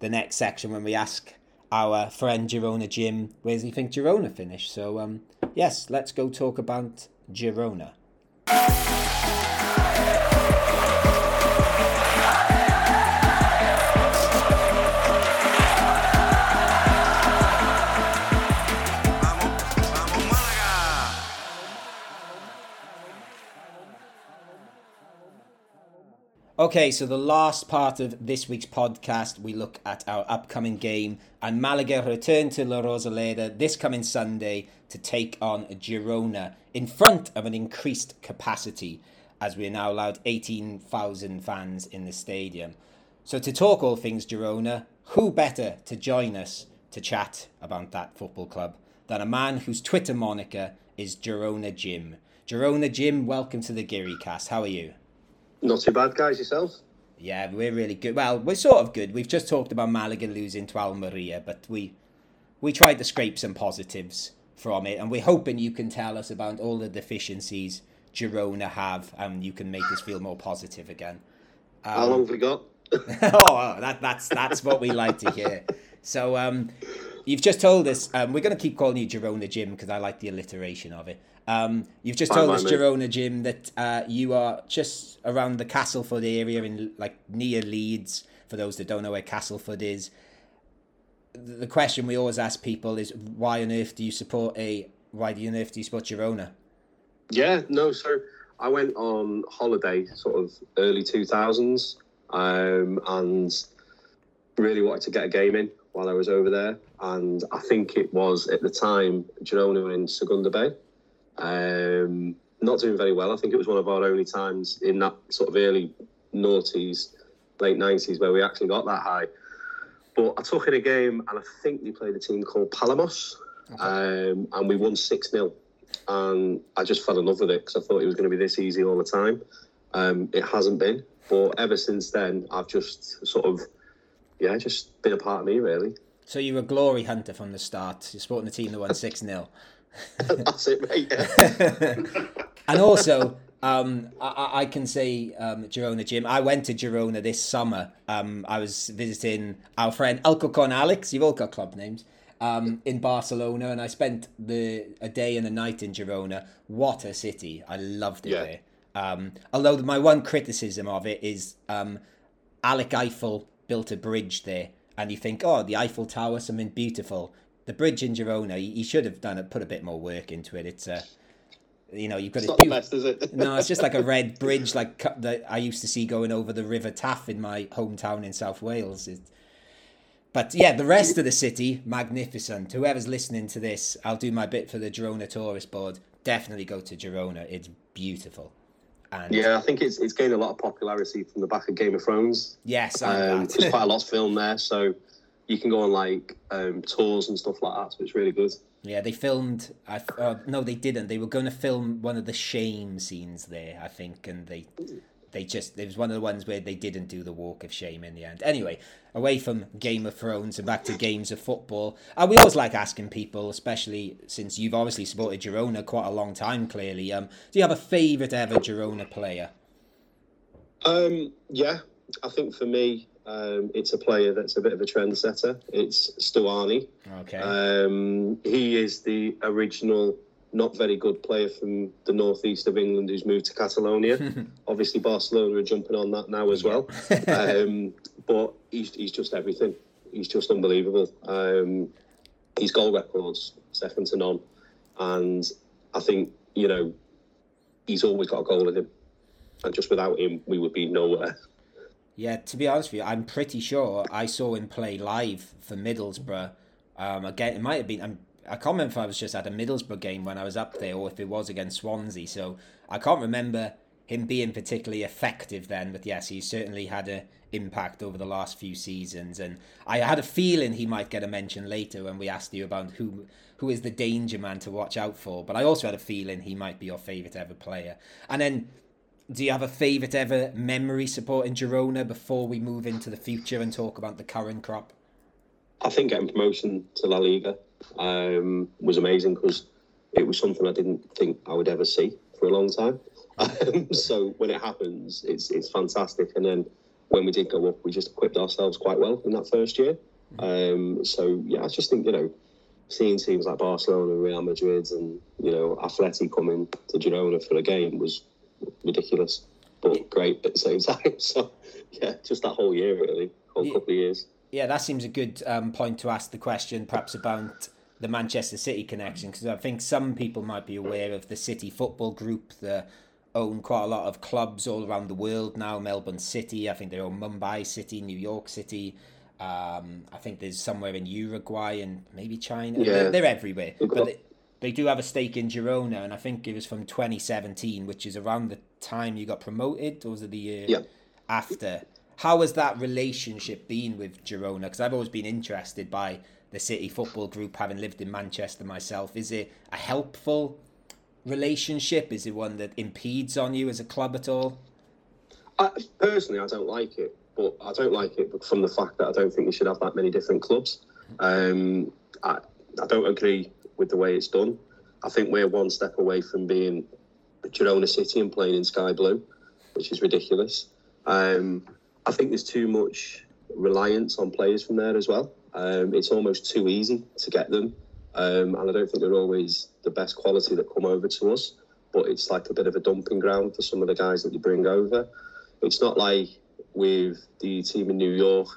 the next section when we ask our friend Girona Jim where does he think Girona finish. So um, yes, let's go talk about Girona. Okay, so the last part of this week's podcast, we look at our upcoming game, and Malaga return to La Rosaleda this coming Sunday to take on Girona in front of an increased capacity, as we are now allowed 18,000 fans in the stadium. So, to talk all things Girona, who better to join us to chat about that football club than a man whose Twitter moniker is Girona Jim? Girona Jim, welcome to the Geary cast. How are you? Not too bad, guys. Yourself? Yeah, we're really good. Well, we're sort of good. We've just talked about Malaga losing to Almeria, but we we tried to scrape some positives from it, and we're hoping you can tell us about all the deficiencies Girona have, and you can make us feel more positive again. How long have we got? oh, that, that's that's what we like to hear. So, um, you've just told us um, we're going to keep calling you Girona Jim because I like the alliteration of it. Um, you've just told us. Girona Jim, that uh, you are just around the Castleford area in like near Leeds. For those that don't know where Castleford is, the the question we always ask people is, why on earth do you support a? Why do you on earth do you support Girona? Yeah, no. So I went on holiday, sort of early two thousands, um, and really wanted to get a game in while I was over there. And I think it was at the time Girona were in Segunda B, um, not doing very well. I think it was one of our only times in that sort of early noughties, late nineties where we actually got that high. But I took in a game, and I think they played a team called Palamos, um, and we won six 0 and I just fell in love with it because I thought it was going to be this easy all the time. Um, it hasn't been, but ever since then, I've just sort of, yeah, just been a part of me really. So you were a glory hunter from the start. You're supporting the team that won six 0 That's it, mate. Yeah. and also, um, I- I, can say um, Girona Jim. I went to Girona this summer. Um, I was visiting our friend Alcorcón Alex. You've all got club names. Um, in Barcelona, and I spent the a day and a night in Girona. What a city! I loved it Yeah. there. Um, although my one criticism of it is um, Alec Eiffel built a bridge there, and you think, oh, the Eiffel Tower, something beautiful. the bridge in Girona, he, he should have done it, put a bit more work into it. It's a, you know, you've got It's this not the beau- best, is it? no, it's just like a red bridge, like that I used to see going over the River Taff in my hometown in South Wales. It, but yeah, the rest of the city, magnificent. Whoever's listening to this, I'll do my bit for the Girona Tourist Board. Definitely go to Girona. It's beautiful. And Yeah, I think it's it's gained a lot of popularity from the back of Game of Thrones. yes, Um, there's quite a lot filmed there, so you can go on like um, tours and stuff like that. So it's really good. Yeah, they filmed. I uh, no, they didn't. They were going to film one of the shame scenes there, I think, and they they just it was one of the ones where they didn't do the walk of shame in the end. Anyway, away from Game of Thrones and back to games of football. Uh, we always like asking people, especially since you've obviously supported Girona quite a long time. Clearly, um, do you have a favourite ever Girona player? Um, yeah, I think for me, um, it's a player that's a bit of a trendsetter. It's Stuani. Okay, Um, he is the original, not very good player from the northeast of England who's moved to Catalonia. Obviously, Barcelona are jumping on that now as well. um, but he's, he's just everything. He's just unbelievable. Um, his goal records second to none, and I think you know he's always got a goal in him. And just without him, we would be nowhere. Yeah, to be honest with you, I'm pretty sure I saw him play live for Middlesbrough. Um, again, it might have been. I'm, I can't remember if I was just at a Middlesbrough game when I was up there, or if it was against Swansea. So I can't remember him being particularly effective then. But yes, he certainly had an impact over the last few seasons, and I had a feeling he might get a mention later when we asked you about who who is the danger man to watch out for. But I also had a feeling he might be your favourite ever player. And then do you have a favourite ever memory supporting Girona before we move into the future and talk about the current crop? I think getting promotion to La Liga um, was amazing because it was something I didn't think I would ever see for a long time. Um, so when it happens, it's it's fantastic. And then when we did go up, we just equipped ourselves quite well in that first year. Um, so yeah, I just think you know, seeing teams like Barcelona, Real Madrid, and you know, Atleti coming to Girona for a game was ridiculous, but great at the same time. So yeah, just that whole year really, whole Yeah. couple of years. Yeah, that seems a good um, point to ask the question, perhaps about the Manchester City connection, because I think some people might be aware of the City Football Group that own quite a lot of clubs all around the world now. Melbourne City, I think they own Mumbai City, New York City. Um, I think there's somewhere in Uruguay and maybe China. Yeah. They're, they're everywhere, but they, they do have a stake in Girona, and I think it was from 2017, which is around the time you got promoted, or was it the year? Yeah. after. How has that relationship been with Girona? Because I've always been interested by the City Football Group, having lived in Manchester myself. Is it a helpful relationship? Is it one that impedes on you as a club at all? I, personally, I don't like it, but I don't like it from the fact that I don't think we should have that many different clubs. Um, I, I don't agree with the way it's done. I think we're one step away from being Girona City and playing in sky blue, which is ridiculous. Um, I think there's too much reliance on players from there as well. Um, it's almost too easy to get them, um, and I don't think they're always the best quality that come over to us. But it's like a bit of a dumping ground for some of the guys that they bring over. It's not like with the team in New York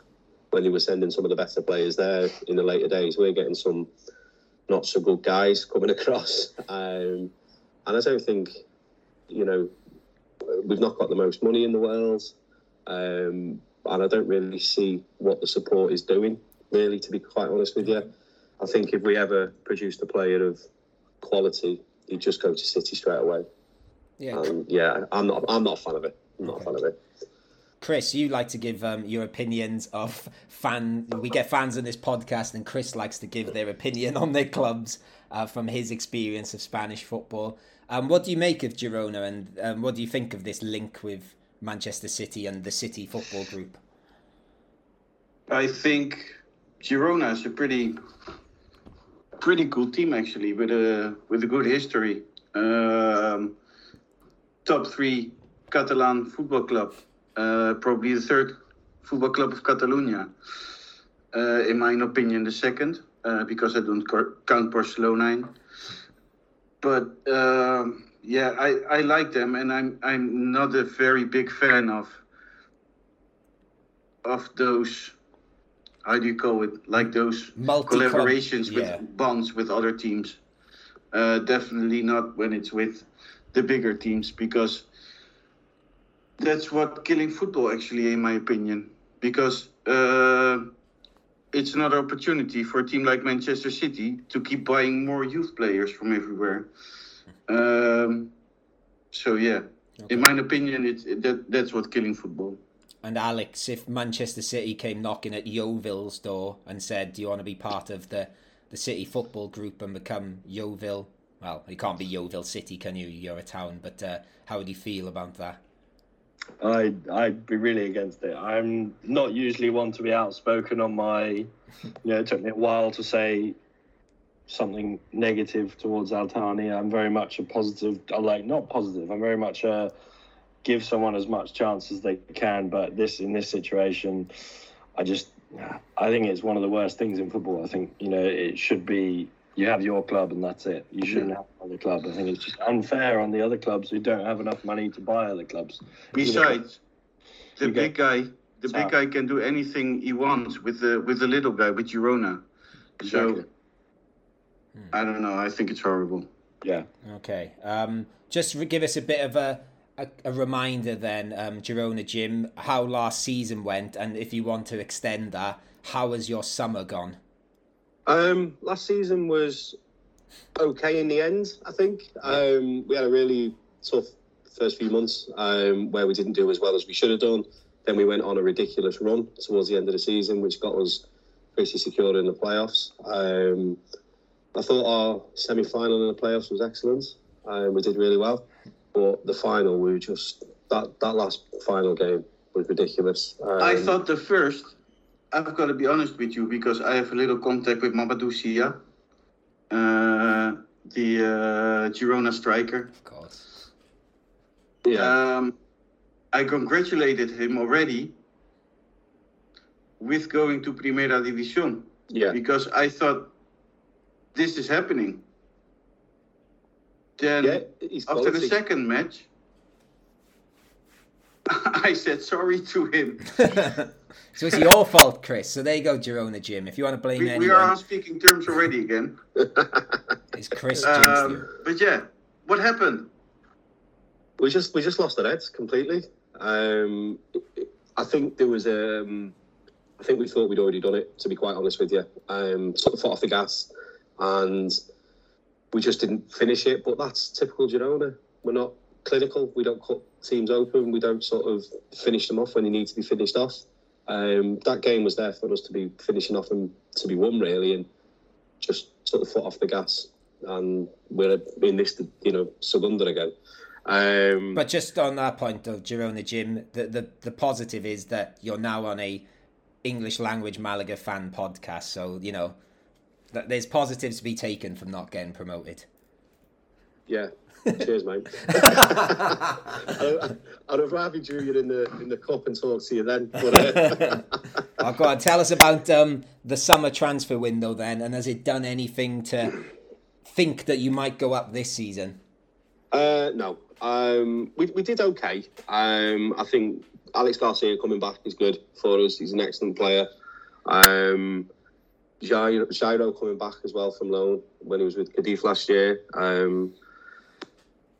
when they were sending some of the better players there in the later days. We're getting some not so good guys coming across, um, and I don't think you know we've not got the most money in the world, um, and I don't really see what the support is doing. Really, to be quite honest with you, I think if we ever produced a player of quality, he'd just go to City straight away. Yeah. Um, yeah, I'm not. I'm not a fan of it. I'm not a fan of it. Chris, you like to give um, your opinions of fan. We get fans on this podcast, and Chris likes to give their opinion on their clubs uh, from his experience of Spanish football. Um, what do you make of Girona, and um, what do you think of this link with Manchester City and the City Football Group? I think Girona is a pretty, pretty cool team actually, with a with a good history. Um, top three Catalan football club, uh, probably the third football club of Catalonia. Uh, in my opinion, the second, uh, because I don't count Barcelona in. But um, yeah, I, I like them, and I'm I'm not a very big fan of of those how do you call it? Like those collaborations with yeah. bonds with other teams. Uh, definitely not when it's with the bigger teams because that's what killing football actually, in my opinion. Because uh, it's another opportunity for a team like Manchester City to keep buying more youth players from everywhere. Um, so yeah, in my opinion, it's that that's what killing football. And Alex, if Manchester City came knocking at Yeovil's door and said, "Do you want to be part of the the City football group and become Yeovil?" Well, you can't be Yeovil City, can you? You're a town. But uh, how would you feel about that? I I'd be really against it. I'm not usually one to be outspoken on my. You know, it took me a while to say something negative towards Altani. I'm very much a positive. Like not positive. I'm very much a give someone as much chance as they can. But this in this situation, I just I think it's one of the worst things in football. I think you know it should be you have your club and that's it. You shouldn't have another club. I think it's just unfair on the other clubs who don't have enough money to buy other clubs. Besides, the You get- big guy, the Sorry. big guy can do anything he wants with the with the little guy with Girona. Exactly. So I don't know. I think it's horrible. Yeah. Okay. Um, just give us a bit of a, a, a reminder then, um, Girona Jim, how last season went, and if you want to extend that, how has your summer gone? Um, last season was okay in the end. I think um, we had a really tough first few months um, where we didn't do as well as we should have done. Then we went on a ridiculous run towards the end of the season, which got us basically secured in the playoffs. Um, I thought our semi-final in the playoffs was excellent. Um, we did really well, but the final we were just that that last final game was ridiculous. Um, I thought the first. I've got to be honest with you because I have a little contact with Mamadou Sylla, uh, the uh, Girona striker. Of course. yeah. Um, I congratulated him already with going to Primera División yeah. because I thought this is happening. Then Yeah, after the second match, I said sorry to him. so it's your fault, Chris. So there you go, Girona Jim. If you want to blame We, anyone, we are on speaking terms already again. it's Chris Um, but yeah, what happened? we just we just lost the heads completely. Um, I think there was um, I think we thought we'd already done it. To be quite honest with you, um, took the foot off the gas, and we just didn't finish it. But that's typical Girona. We're not clinical. We don't cut teams open. We don't sort of finish them off when they need to be finished off. Um, that game was there for us to be finishing off and to be won really, and just took the foot off the gas. And we're in this, you know, Segunder again. Um, But just on that point of Girona Jim, the, the, the positive is that you're now on a English language Malaga fan podcast. So, you know, there's positives to be taken from not getting promoted. Yeah. Cheers, mate. I'd, I'd have rather drew you in the in the cup and talk to you then. But, uh, Oh, go on, tell us about um, the summer transfer window then, and has it done anything to think that you might go up this season? uh, no, um, we we did okay. Um, I think Alex Garcia coming back is good for us. He's an excellent player. Um, Jairo, coming back as well from loan when he was with Cadiz last year. Um,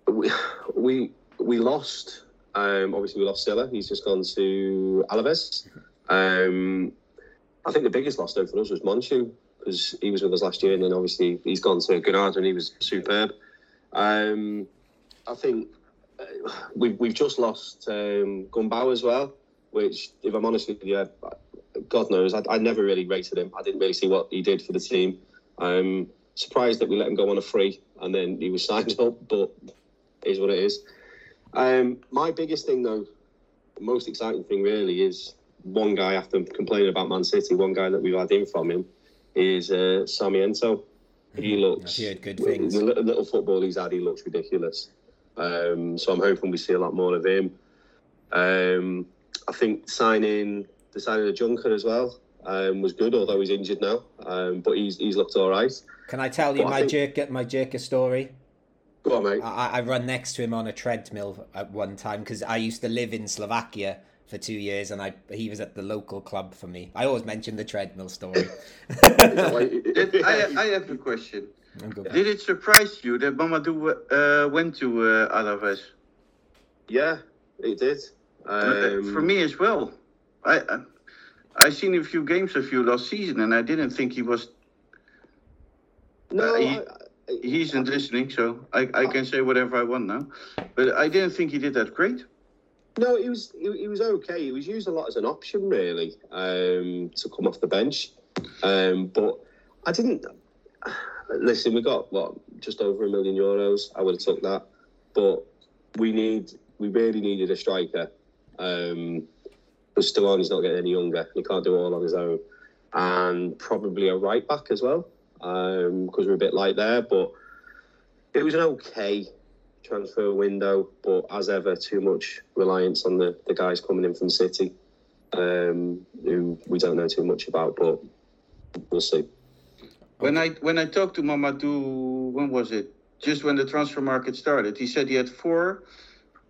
we we we lost. Um, obviously, we lost Sylla. He's just gone to Alaves. Um, I think the biggest loss though for us was Monchu because he was with us last year, and then obviously he's gone to Granada and he was superb. Um, I think uh, we've we've just lost um, Gumbau as well, which, if I'm honest with you, God knows, I, I never really rated him. I didn't really see what he did for the team. I'm surprised that we let him go on a free and then he was signed up, but is what it is. Um, my biggest thing, though, most exciting thing really is one guy after complaining about Man City, one guy that we've had in from him is uh, Sarmiento. He looks I've good things. The little, little football he's had, he looks ridiculous. Um, so I'm hoping we see a lot more of him. Um, I think signing the signing of Junker as well um, was good, although he's injured now. Um, but he's he's looked all right. Can I tell you Well, I my think- jerker my jerker story? Go on, mate. I, I run next to him on a treadmill at one time because I used to live in Slovakia for two years, and I he was at the local club for me. I always mention the treadmill story. I, I have a question. I'll go back. Did it surprise you that Mamadou uh, went to uh, Alaves? yeah, it did. Uh, Um, For me as well. I, I I seen a few games of you last season, and I didn't think he was. no, uh, he- I- I- He isn't listening, so I, I can say whatever I want now. But I didn't think he did that great. No, he was he, he was okay. He was used a lot as an option, really, um, to come off the bench. Um, but I didn't listen. We got what just over a million euros. I would have took that, but we need we really needed a striker. Um, because Stuani's not getting any younger. He can't do it all on his own, and probably a right back as well. Um, because we're a bit light there, but it was an okay transfer window, but as ever, too much reliance on the, the guys coming in from City, um, who we don't know too much about, but we'll see. When I when I talked to Mamadou, when was it? Just when the transfer market started, he said he had four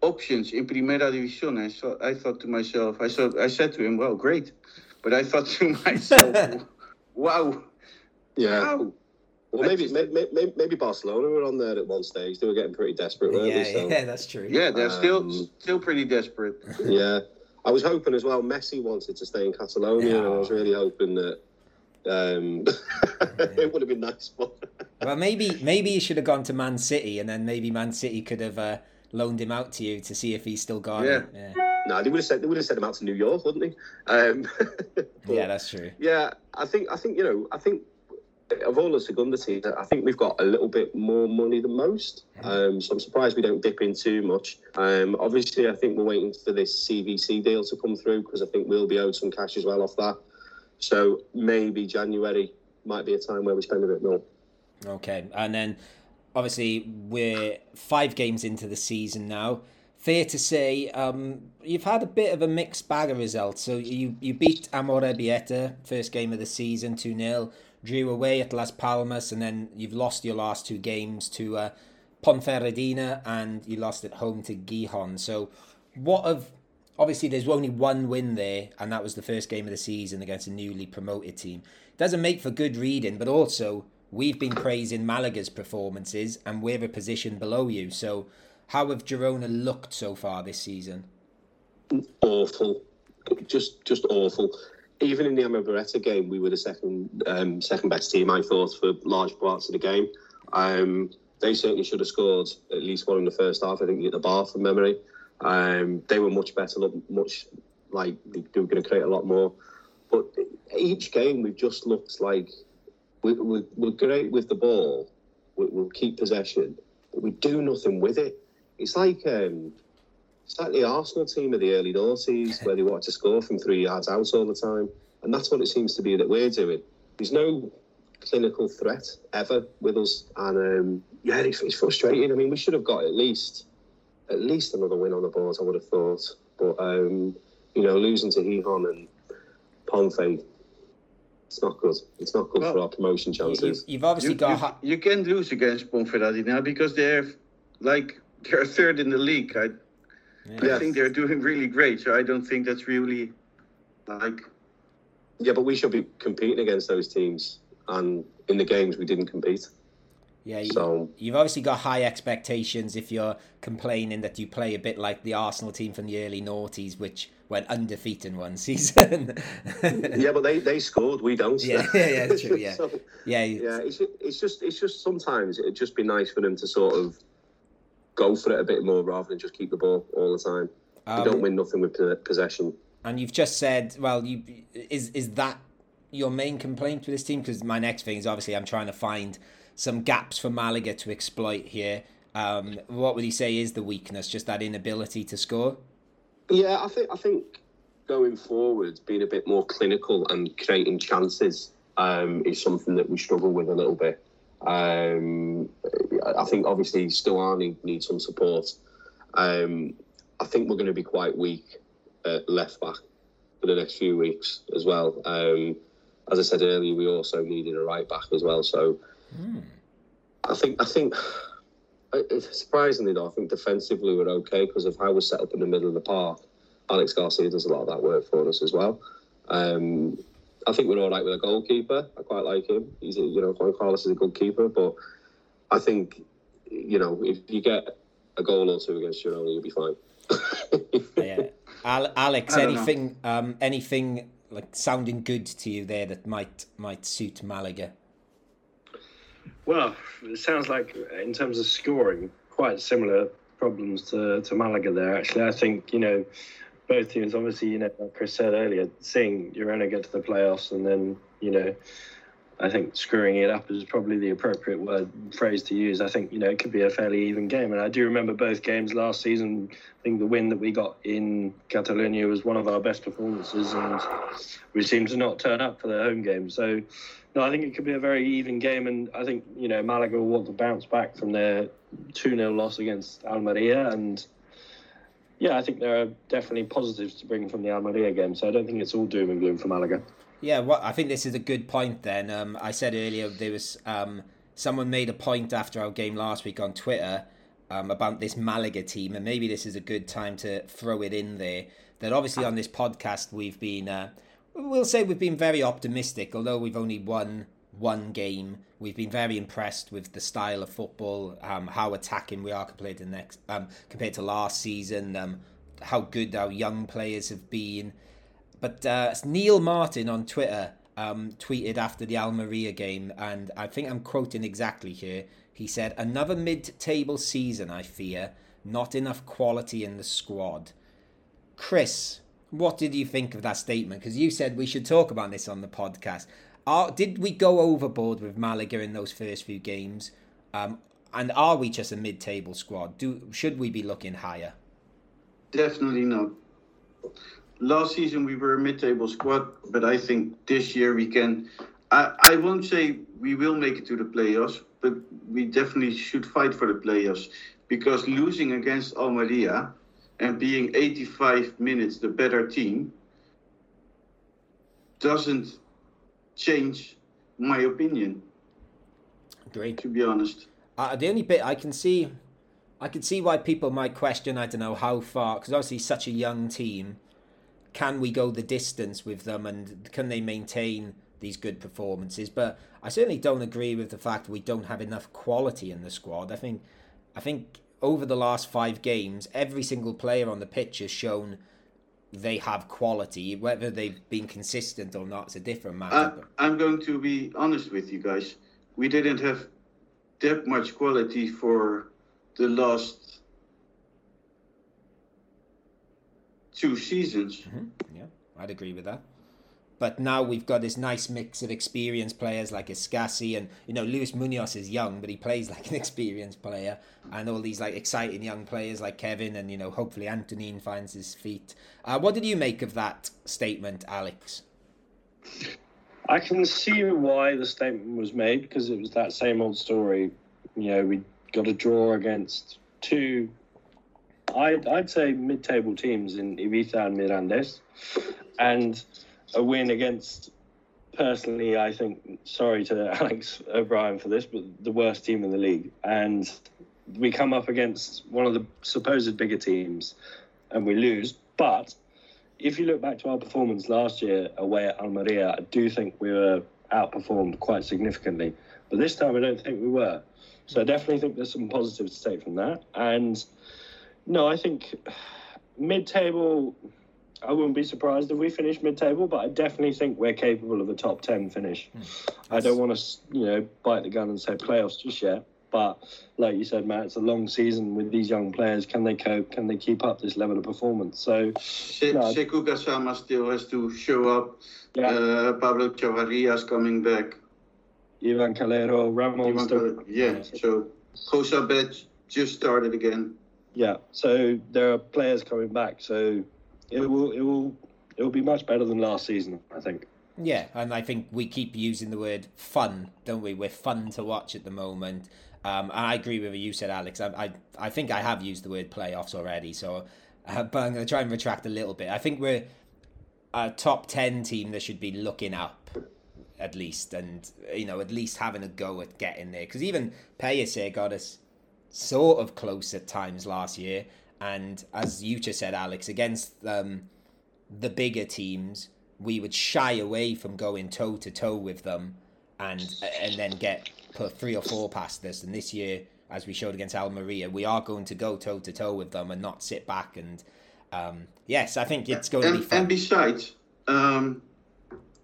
options in Primera División. I thought I thought to myself, I saw, I said to him, well, great, but I thought to myself, wow, Yeah. wow. Well, maybe, maybe maybe maybe Barcelona were on there at one stage. They were getting pretty desperate, weren't Yeah, they? So, yeah, that's true. Yeah, they're still Um, still pretty desperate. yeah. I was hoping as well. Messi wanted to stay in Catalonia, and I was really hoping that um, it would have been nice. But Well, maybe maybe he should have gone to Man City, and then maybe Man City could have uh, loaned him out to you to see if he's still gone. it. Yeah, no, they would have sent they would have sent him out to New York, wouldn't they? Um, but- yeah, that's true. Yeah, I think I think you know I think of all the Segunda teams, I think we've got a little bit more money than most. Um, so I'm surprised we don't dip in too much. Um, obviously, I think we're waiting for this CVC deal to come through because I think we'll be owed some cash as well off that. So maybe January might be a time where we spend a bit more. Okay, and then obviously we're five games into the season now. Fair to say, um, you've had a bit of a mixed bag of results. So you you beat Amorebieta first game of the season two 0 drew away at Las Palmas, and then you've lost your last two games to uh, Ponferradina, and you lost at home to Gijon. So what of obviously there's only one win there, and that was the first game of the season against a newly promoted team. It Doesn't make for good reading, but also we've been praising Malaga's performances, and we're a position below you. So how have Girona looked so far this season? Awful, just just awful. Even in the Amorebieta game, we were the second um, second best team. I thought for large parts of the game. Um, they certainly should have scored at least one in the first half. I think at the bar from memory. Um, they were much better, much like they were going to create a lot more. But each game, we've just looked like we, we, we're great with the ball. We, we'll keep possession, but we do nothing with it. It's like um, it's like the Arsenal team of the early noughties where they wanted to score from three yards out all the time, and that's what it seems to be that we're doing. There's no clinical threat ever with us, and um, yeah, it's, it's frustrating. I mean, we should have got at least at least another win on the board. I would have thought, but um, you know, losing to Gijon and Ponfe, it's not good. It's not good Well, for our promotion chances. you've obviously You, got you, ha- you can't lose against Ponferradina because they're like they're third in the league. I, Yeah. I think they're doing really great. So I don't think that's really like Yeah, but we should be competing against those teams, and in the games we didn't compete. yeah. You, So You've obviously got high expectations if you're complaining that you play a bit like the Arsenal team from the early noughties, which went undefeated in one season. yeah, but they, they scored, we don't. Yeah, yeah, yeah, it's true, yeah. So, yeah, yeah, it's it's just it's just sometimes it'd just be nice for them to sort of go for it a bit more rather than just keep the ball all the time. Um, they don't win nothing with possession. And you've just said, well, you is is that your main complaint with this team? Because my next thing is obviously I'm trying to find some gaps for Malaga to exploit here. Um, what would you say is the weakness? Just that inability to score? Yeah, I think I think going forward, being a bit more clinical and creating chances um, is something that we struggle with a little bit. Um, I think obviously Stuani needs some support. Um, I think we're going to be quite weak at left back for the next few weeks as well. Um, as I said earlier, we also needed a right back as well. So I think I think surprisingly though, I think defensively we're okay because of how we're set up in the middle of the park. Alex Garcia does a lot of that work for us as well. Um, I think we're all right with a goalkeeper. I quite like him. He's a, you know Juan Carlos is a good keeper, but I think you know if you get a goal or two against Girona, you'll be fine. yeah. Al- Alex, I don't know. anything, um, anything like sounding good to you there that might might suit Malaga? Well, it sounds like in terms of scoring, quite similar problems to, to Malaga there. Actually, I think you know both teams. Obviously, you know, like Chris said earlier, seeing Girona get to the playoffs and then you know, I think screwing it up is probably the appropriate word phrase to use. I think you know it could be a fairly even game, and I do remember both games last season. I think the win that we got in Catalonia was one of our best performances, and we seem to not turn up for the home game. So. No, I think it could be a very even game, and I think you know Malaga will want to bounce back from their two 0 loss against Almeria, and yeah, I think there are definitely positives to bring from the Almeria game. So I don't think it's all doom and gloom for Malaga. Yeah, well, I think this is a good point. Then um, I said earlier there was um, someone made a point after our game last week on Twitter um, about this Malaga team, and maybe this is a good time to throw it in there. That obviously on this podcast we've been, uh, we'll say we've been very optimistic, although we've only won one game. We've been very impressed with the style of football, um, how attacking we are compared to next, um, compared to last season, um, how good our young players have been. But uh, Neil Martin on Twitter um, tweeted after the Almeria game, and I think I'm quoting exactly here. He said, "Another mid-table season, I fear. Not enough quality in the squad." Chris, what did you think of that statement? Because you said we should talk about this on the podcast. Are, did we go overboard with Malaga in those first few games? Um, and are we just a mid-table squad? Do should we be looking higher? Definitely not. Last season we were a mid-table squad, but I think this year we can. I, I won't say we will make it to the playoffs, but we definitely should fight for the playoffs because losing against Almeria and being 85 minutes the better team doesn't change my opinion. Great. To be honest, Uh, the only bit I can see, I can see why people might question. I don't know how far, because obviously such a young team. Can we go the distance with them, and can they maintain these good performances? But I certainly don't agree with the fact we don't have enough quality in the squad. I think, I think over the last five games, every single player on the pitch has shown they have quality. Whether they've been consistent or not it's a different matter. I'm going to be honest with you guys. We didn't have that much quality for the last two seasons. Mhm, Yeah, I'd agree with that. But now we've got this nice mix of experienced players like Escassi and you know Luis Munoz is young, but he plays like an experienced player, and all these like exciting young players like Kevin and you know hopefully Antonin finds his feet. Uh, what did you make of that statement, Alex? I can see why the statement was made because it was that same old story. You know, we got a draw against two, I'd, I'd say mid-table teams in Ibiza and Mirandes, and a win against, personally, I think, sorry to Alex O'Brien for this, but the worst team in the league. And we come up against one of the supposed bigger teams and we lose. But if you look back to our performance last year away at Almeria, I do think we were outperformed quite significantly. But this time, I don't think we were. So I definitely think there's some positives to take from that. And no, I think mid-table. I wouldn't be surprised if we finish mid-table, but I definitely think we're capable of a top ten finish. I don't want to, you know, bite the gun and say playoffs just yet. But like you said, Matt, it's a long season with these young players. Can they cope? Can they keep up this level of performance? So Se- No. Sekou still has to show up. yeah, Uh, Pablo Chavarria is coming back. Ivan Calero, Ramon, Ivan still, Cal- yeah, so Jozabed just started again. yeah. So there are players coming back. So it will, it will, it will be much better than last season. I think. Yeah, and I think we keep using the word fun, don't we? We're fun to watch at the moment. Um, I agree with what you said, Alex. I, I, I think I have used the word playoffs already, so uh, but I'm going to try and retract a little bit. I think we're a top 10 team that should be looking up at least and, you know, at least having a go at getting there. Because even Payas got us sort of close at times last year. And as you just said, Alex, against um, the bigger teams, we would shy away from going toe to toe with them, and and then get put three or four past us. And this year, as we showed against Almeria, we are going to go toe to toe with them and not sit back. And um, yes, I think it's going to be fun. and besides, um,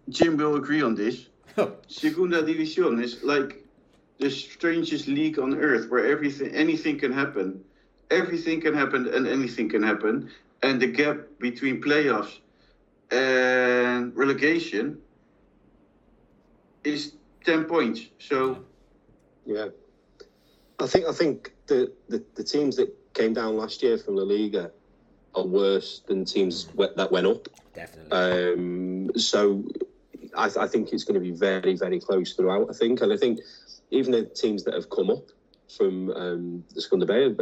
Jim will agree on this. Segunda División is like the strangest league on earth, where everything, anything can happen, everything can happen, and anything can happen, and the gap between playoffs and relegation is ten points. So Yeah, I think I think the, the, the teams that came down last year from La Liga are worse than teams that went up. Definitely. Um, so I, I think it's going to be very very close throughout. I think, and I think even the teams that have come up from um, the Segunda B,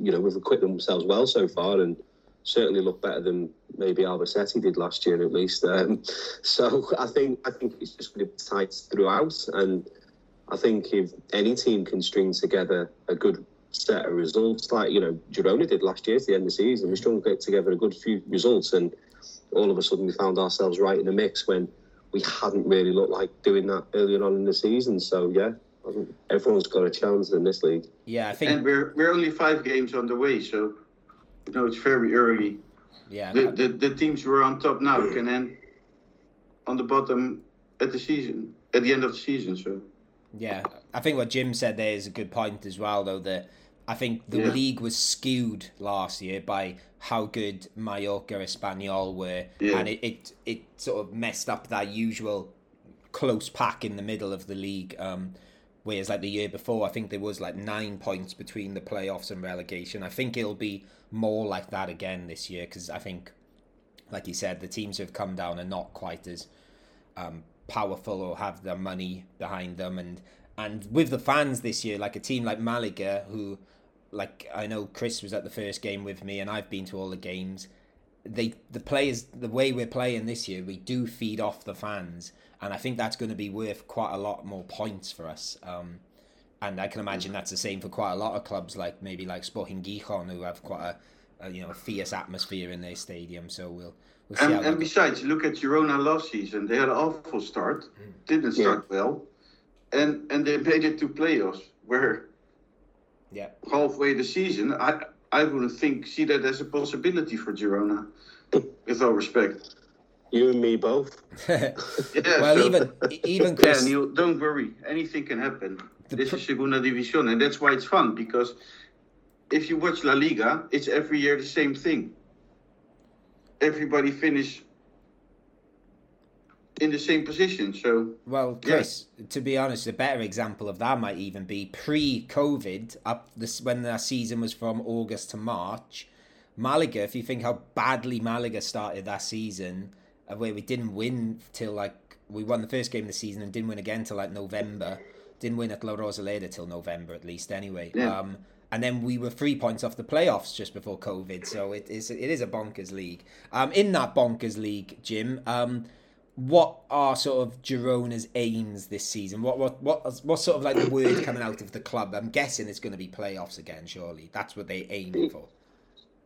you know, we've equipped themselves well so far and certainly look better than maybe Albacete did last year at least. Um, so I think I think it's just going to be tight throughout, and I think if any team can string together a good set of results, like you know Girona did last year at the end of the season, we strung get together a good few results, and all of a sudden we found ourselves right in the mix when we hadn't really looked like doing that earlier on in the season. So yeah, everyone's got a chance in this league. yeah, I think. and we're we're only five games on the way, so you know it's very early. yeah, The, the, the teams who are on top now can end on the bottom at the season, at the end of the season. So Yeah, I think what Jim said there is a good point as well, though. That I think the Yeah. league was skewed last year by how good Mallorca and Espanyol were, Yeah. and it, it it sort of messed up that usual close pack in the middle of the league. Um, whereas like the year before, I think there was like nine points between the playoffs and relegation. I think it'll be more like that again this year because I think, like you said, the teams who have come down are not quite as um, powerful or have the money behind them and and with the fans this year like a team like Malaga who like I know Chris was at the first game with me and I've been to all the games they the players the way we're playing this year we do feed off the fans and I think that's going to be worth quite a lot more points for us um and I can imagine that's the same for quite a lot of clubs like maybe like Sporting Gijon who have quite a, a you know a fierce atmosphere in their stadium so we'll we'll see and, and besides, look at Girona last season. They had an awful start, didn't start well, and and they made it to playoffs. Where yeah halfway the season, I I wouldn't think see that as a possibility for Girona. With all respect. You and me both. Yeah, well, so- even even Yeah, Neil, don't worry. Anything can happen. The this is Segunda División, and that's why it's fun because if you watch La Liga, it's every year the same thing. Everybody finish in the same position. So well, Chris, to be honest, a better example of that might even be pre-COVID, up this when the season was from August to March. Malaga, if you think how badly Malaga started that season, uh, where we didn't win till like we won the first game of the season and didn't win again till like November, didn't win at La Rosaleda till November at least anyway. Yeah. Um, and then we were three points off the playoffs just before COVID, so it is it is a bonkers league. Um, in that bonkers league, Jim, um, what are sort of Girona's aims this season? What what what what's sort of like the word coming out of the club? I'm guessing it's going to be playoffs again. Surely that's what they aim for.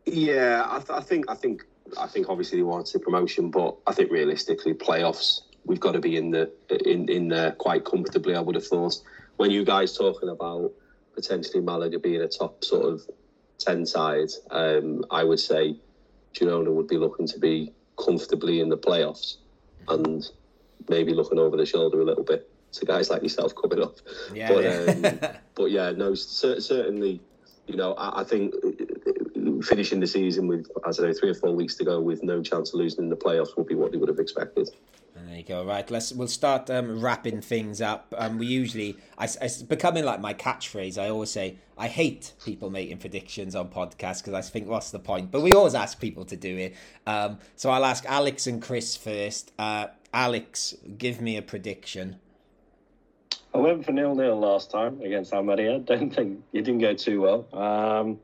Yeah, I, th- I think I think I think obviously they wanted promotion, but I think realistically playoffs we've got to be in the in in there quite comfortably. I would have thought when you guys talking about potentially Malaga being a top sort of ten side, um, I would say Girona would be looking to be comfortably in the playoffs and maybe looking over the shoulder a little bit to guys like yourself coming up. Yeah, But, yeah. um, but yeah, no, cer- certainly, you know, I, I think uh, finishing the season with, I don't know, three or four weeks to go with no chance of losing in the playoffs would be what they would have expected. And there you go. Right, let's we'll start um, wrapping things up. Um, we usually, I, it's becoming like my catchphrase. I always say I hate people making predictions on podcasts because I think what's the point? But we always ask people to do it. Um, so I'll ask Alex and Chris first. Uh, Alex, give me a prediction. I went for nil nil last time against Almeria. Don't think it didn't go too well. Um,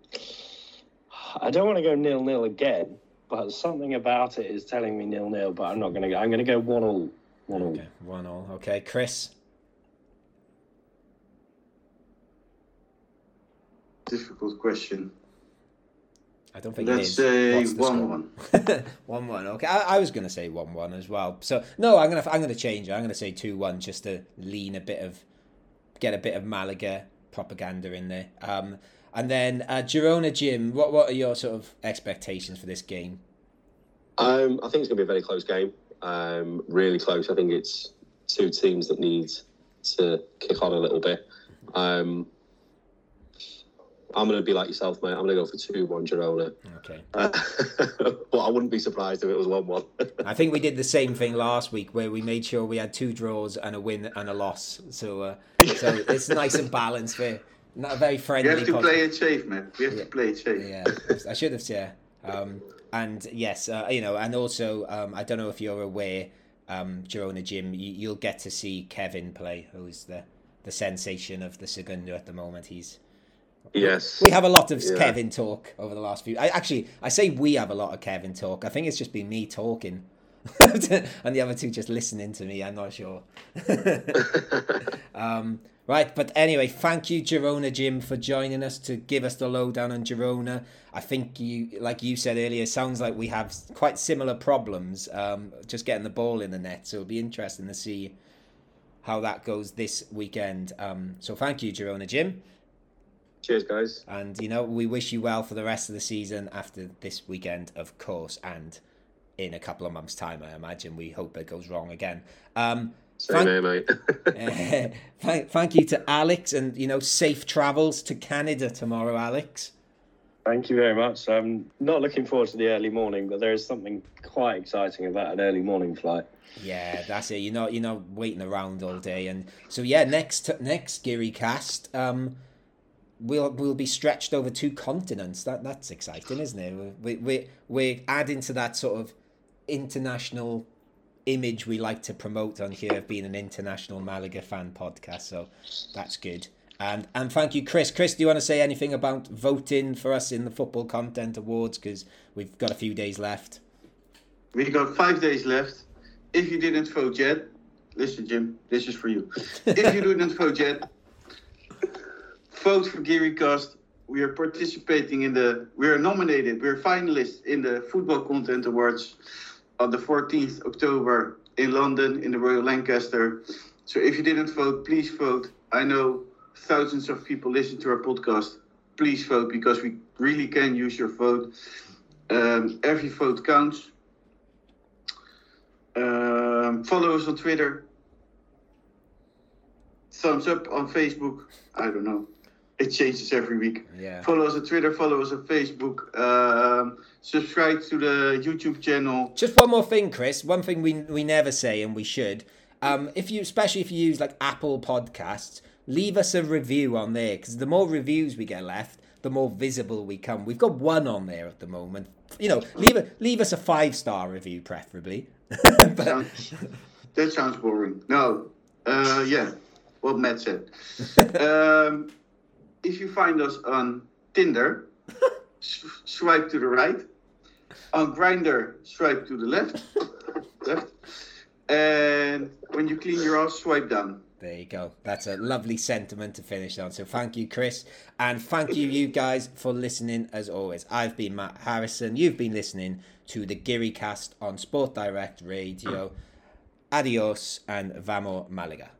I don't want to go nil nil again, but something about it is telling me nil nil. But I'm not going to go. I'm going to go one all. One all. Okay, one all. Okay, Chris. difficult question. I don't think Let's it is. say What's score? one-one. one one. Okay, I, I was going to say one one as well. So no, I'm gonna I'm gonna change it. I'm gonna say two one just to lean a bit of get a bit of Malaga propaganda in there. Um, and then uh, Girona Jim, what what are your sort of expectations for this game? Um, I think it's going to be a very close game. Um, really close. I think it's two teams that need to kick on a little bit. Um, I'm going to be like yourself, mate. I'm going to go for 2 1 Girona. Okay. Uh, but I wouldn't be surprised if it was 1 1. I think we did the same thing last week where we made sure we had two draws and a win and a loss. So uh, so it's nice and balanced. Fair. Not a very friendly. You have to pod- play it safe, man. We have Yeah. to play it safe. Yeah, I should have said. Um, and yes, uh, you know, and also, um, I don't know if you're aware, um, Girona Jim, you, you'll get to see Kevin play, who's the the sensation of the Segundo at the moment. He's yes. we have a lot of Yeah. Kevin talk over the last few. I actually, I say we have a lot of Kevin talk. I think it's just been me talking. and the other two just listening to me. I'm not sure. um, right, but anyway, thank you, Girona Jim, for joining us to give us the lowdown on Girona. I think you, like you said earlier, sounds like we have quite similar problems. Um, just getting the ball in the net, so it'll be interesting to see how that goes this weekend. Um, so thank you, Girona Jim. Cheers, guys. And you know, we wish you well for the rest of the season after this weekend, of course, and in a couple of months' time, I imagine. We hope it goes wrong again. Um, Same thank, here, mate. thank, thank you to Alex, and you know, safe travels to Canada tomorrow, Alex. Thank you very much. I'm not looking forward to the early morning, but there is something quite exciting about an early morning flight. Yeah, that's it. You're not you're not waiting around all day, and so yeah, next next Geary cast, um, we'll we'll be stretched over two continents. That that's exciting, isn't it? We we we're adding to that sort of international image we like to promote on here of being an international Malaga fan podcast. So that's good. And and thank you, Chris. Chris, do you want to say anything about voting for us in the Football Content Awards? Because we've got a few days left. We've got five days left. If you didn't vote yet, listen, Jim, this is for you. if you didn't vote yet, vote for GearyCast. We are participating in the, we are nominated, we're finalists in the Football Content Awards on the 14th October in London in the Royal Lancaster. So if you didn't vote, please vote. I know thousands of people listen to our podcast. Please vote because we really can use your vote. Um, every vote counts. Um, follow us on Twitter. Thumbs up on Facebook. I don't know. It changes every week. Yeah. Follow us on Twitter. Follow us on Facebook. Um, subscribe to the YouTube channel. Just one more thing, Chris. One thing we we never say and we should. Um, if you, especially if you use like Apple Podcasts, leave us a review on there because the more reviews we get left, the more visible we come. We've got one on there at the moment. You know, leave a, leave us a five star review, preferably. but, Sounds, that sounds boring. No. Uh, yeah. What Matt said. um, if you find us on Tinder, swipe to the right. On Grindr, swipe to the left. left. And when you clean your ass, swipe down. There you go. That's a lovely sentiment to finish on. So thank you, Chris. And thank you, you guys, for listening as always. I've been Matt Harrison. You've been listening to the Geary Cast on Sport Direct Radio. Adios and vamos, Malaga.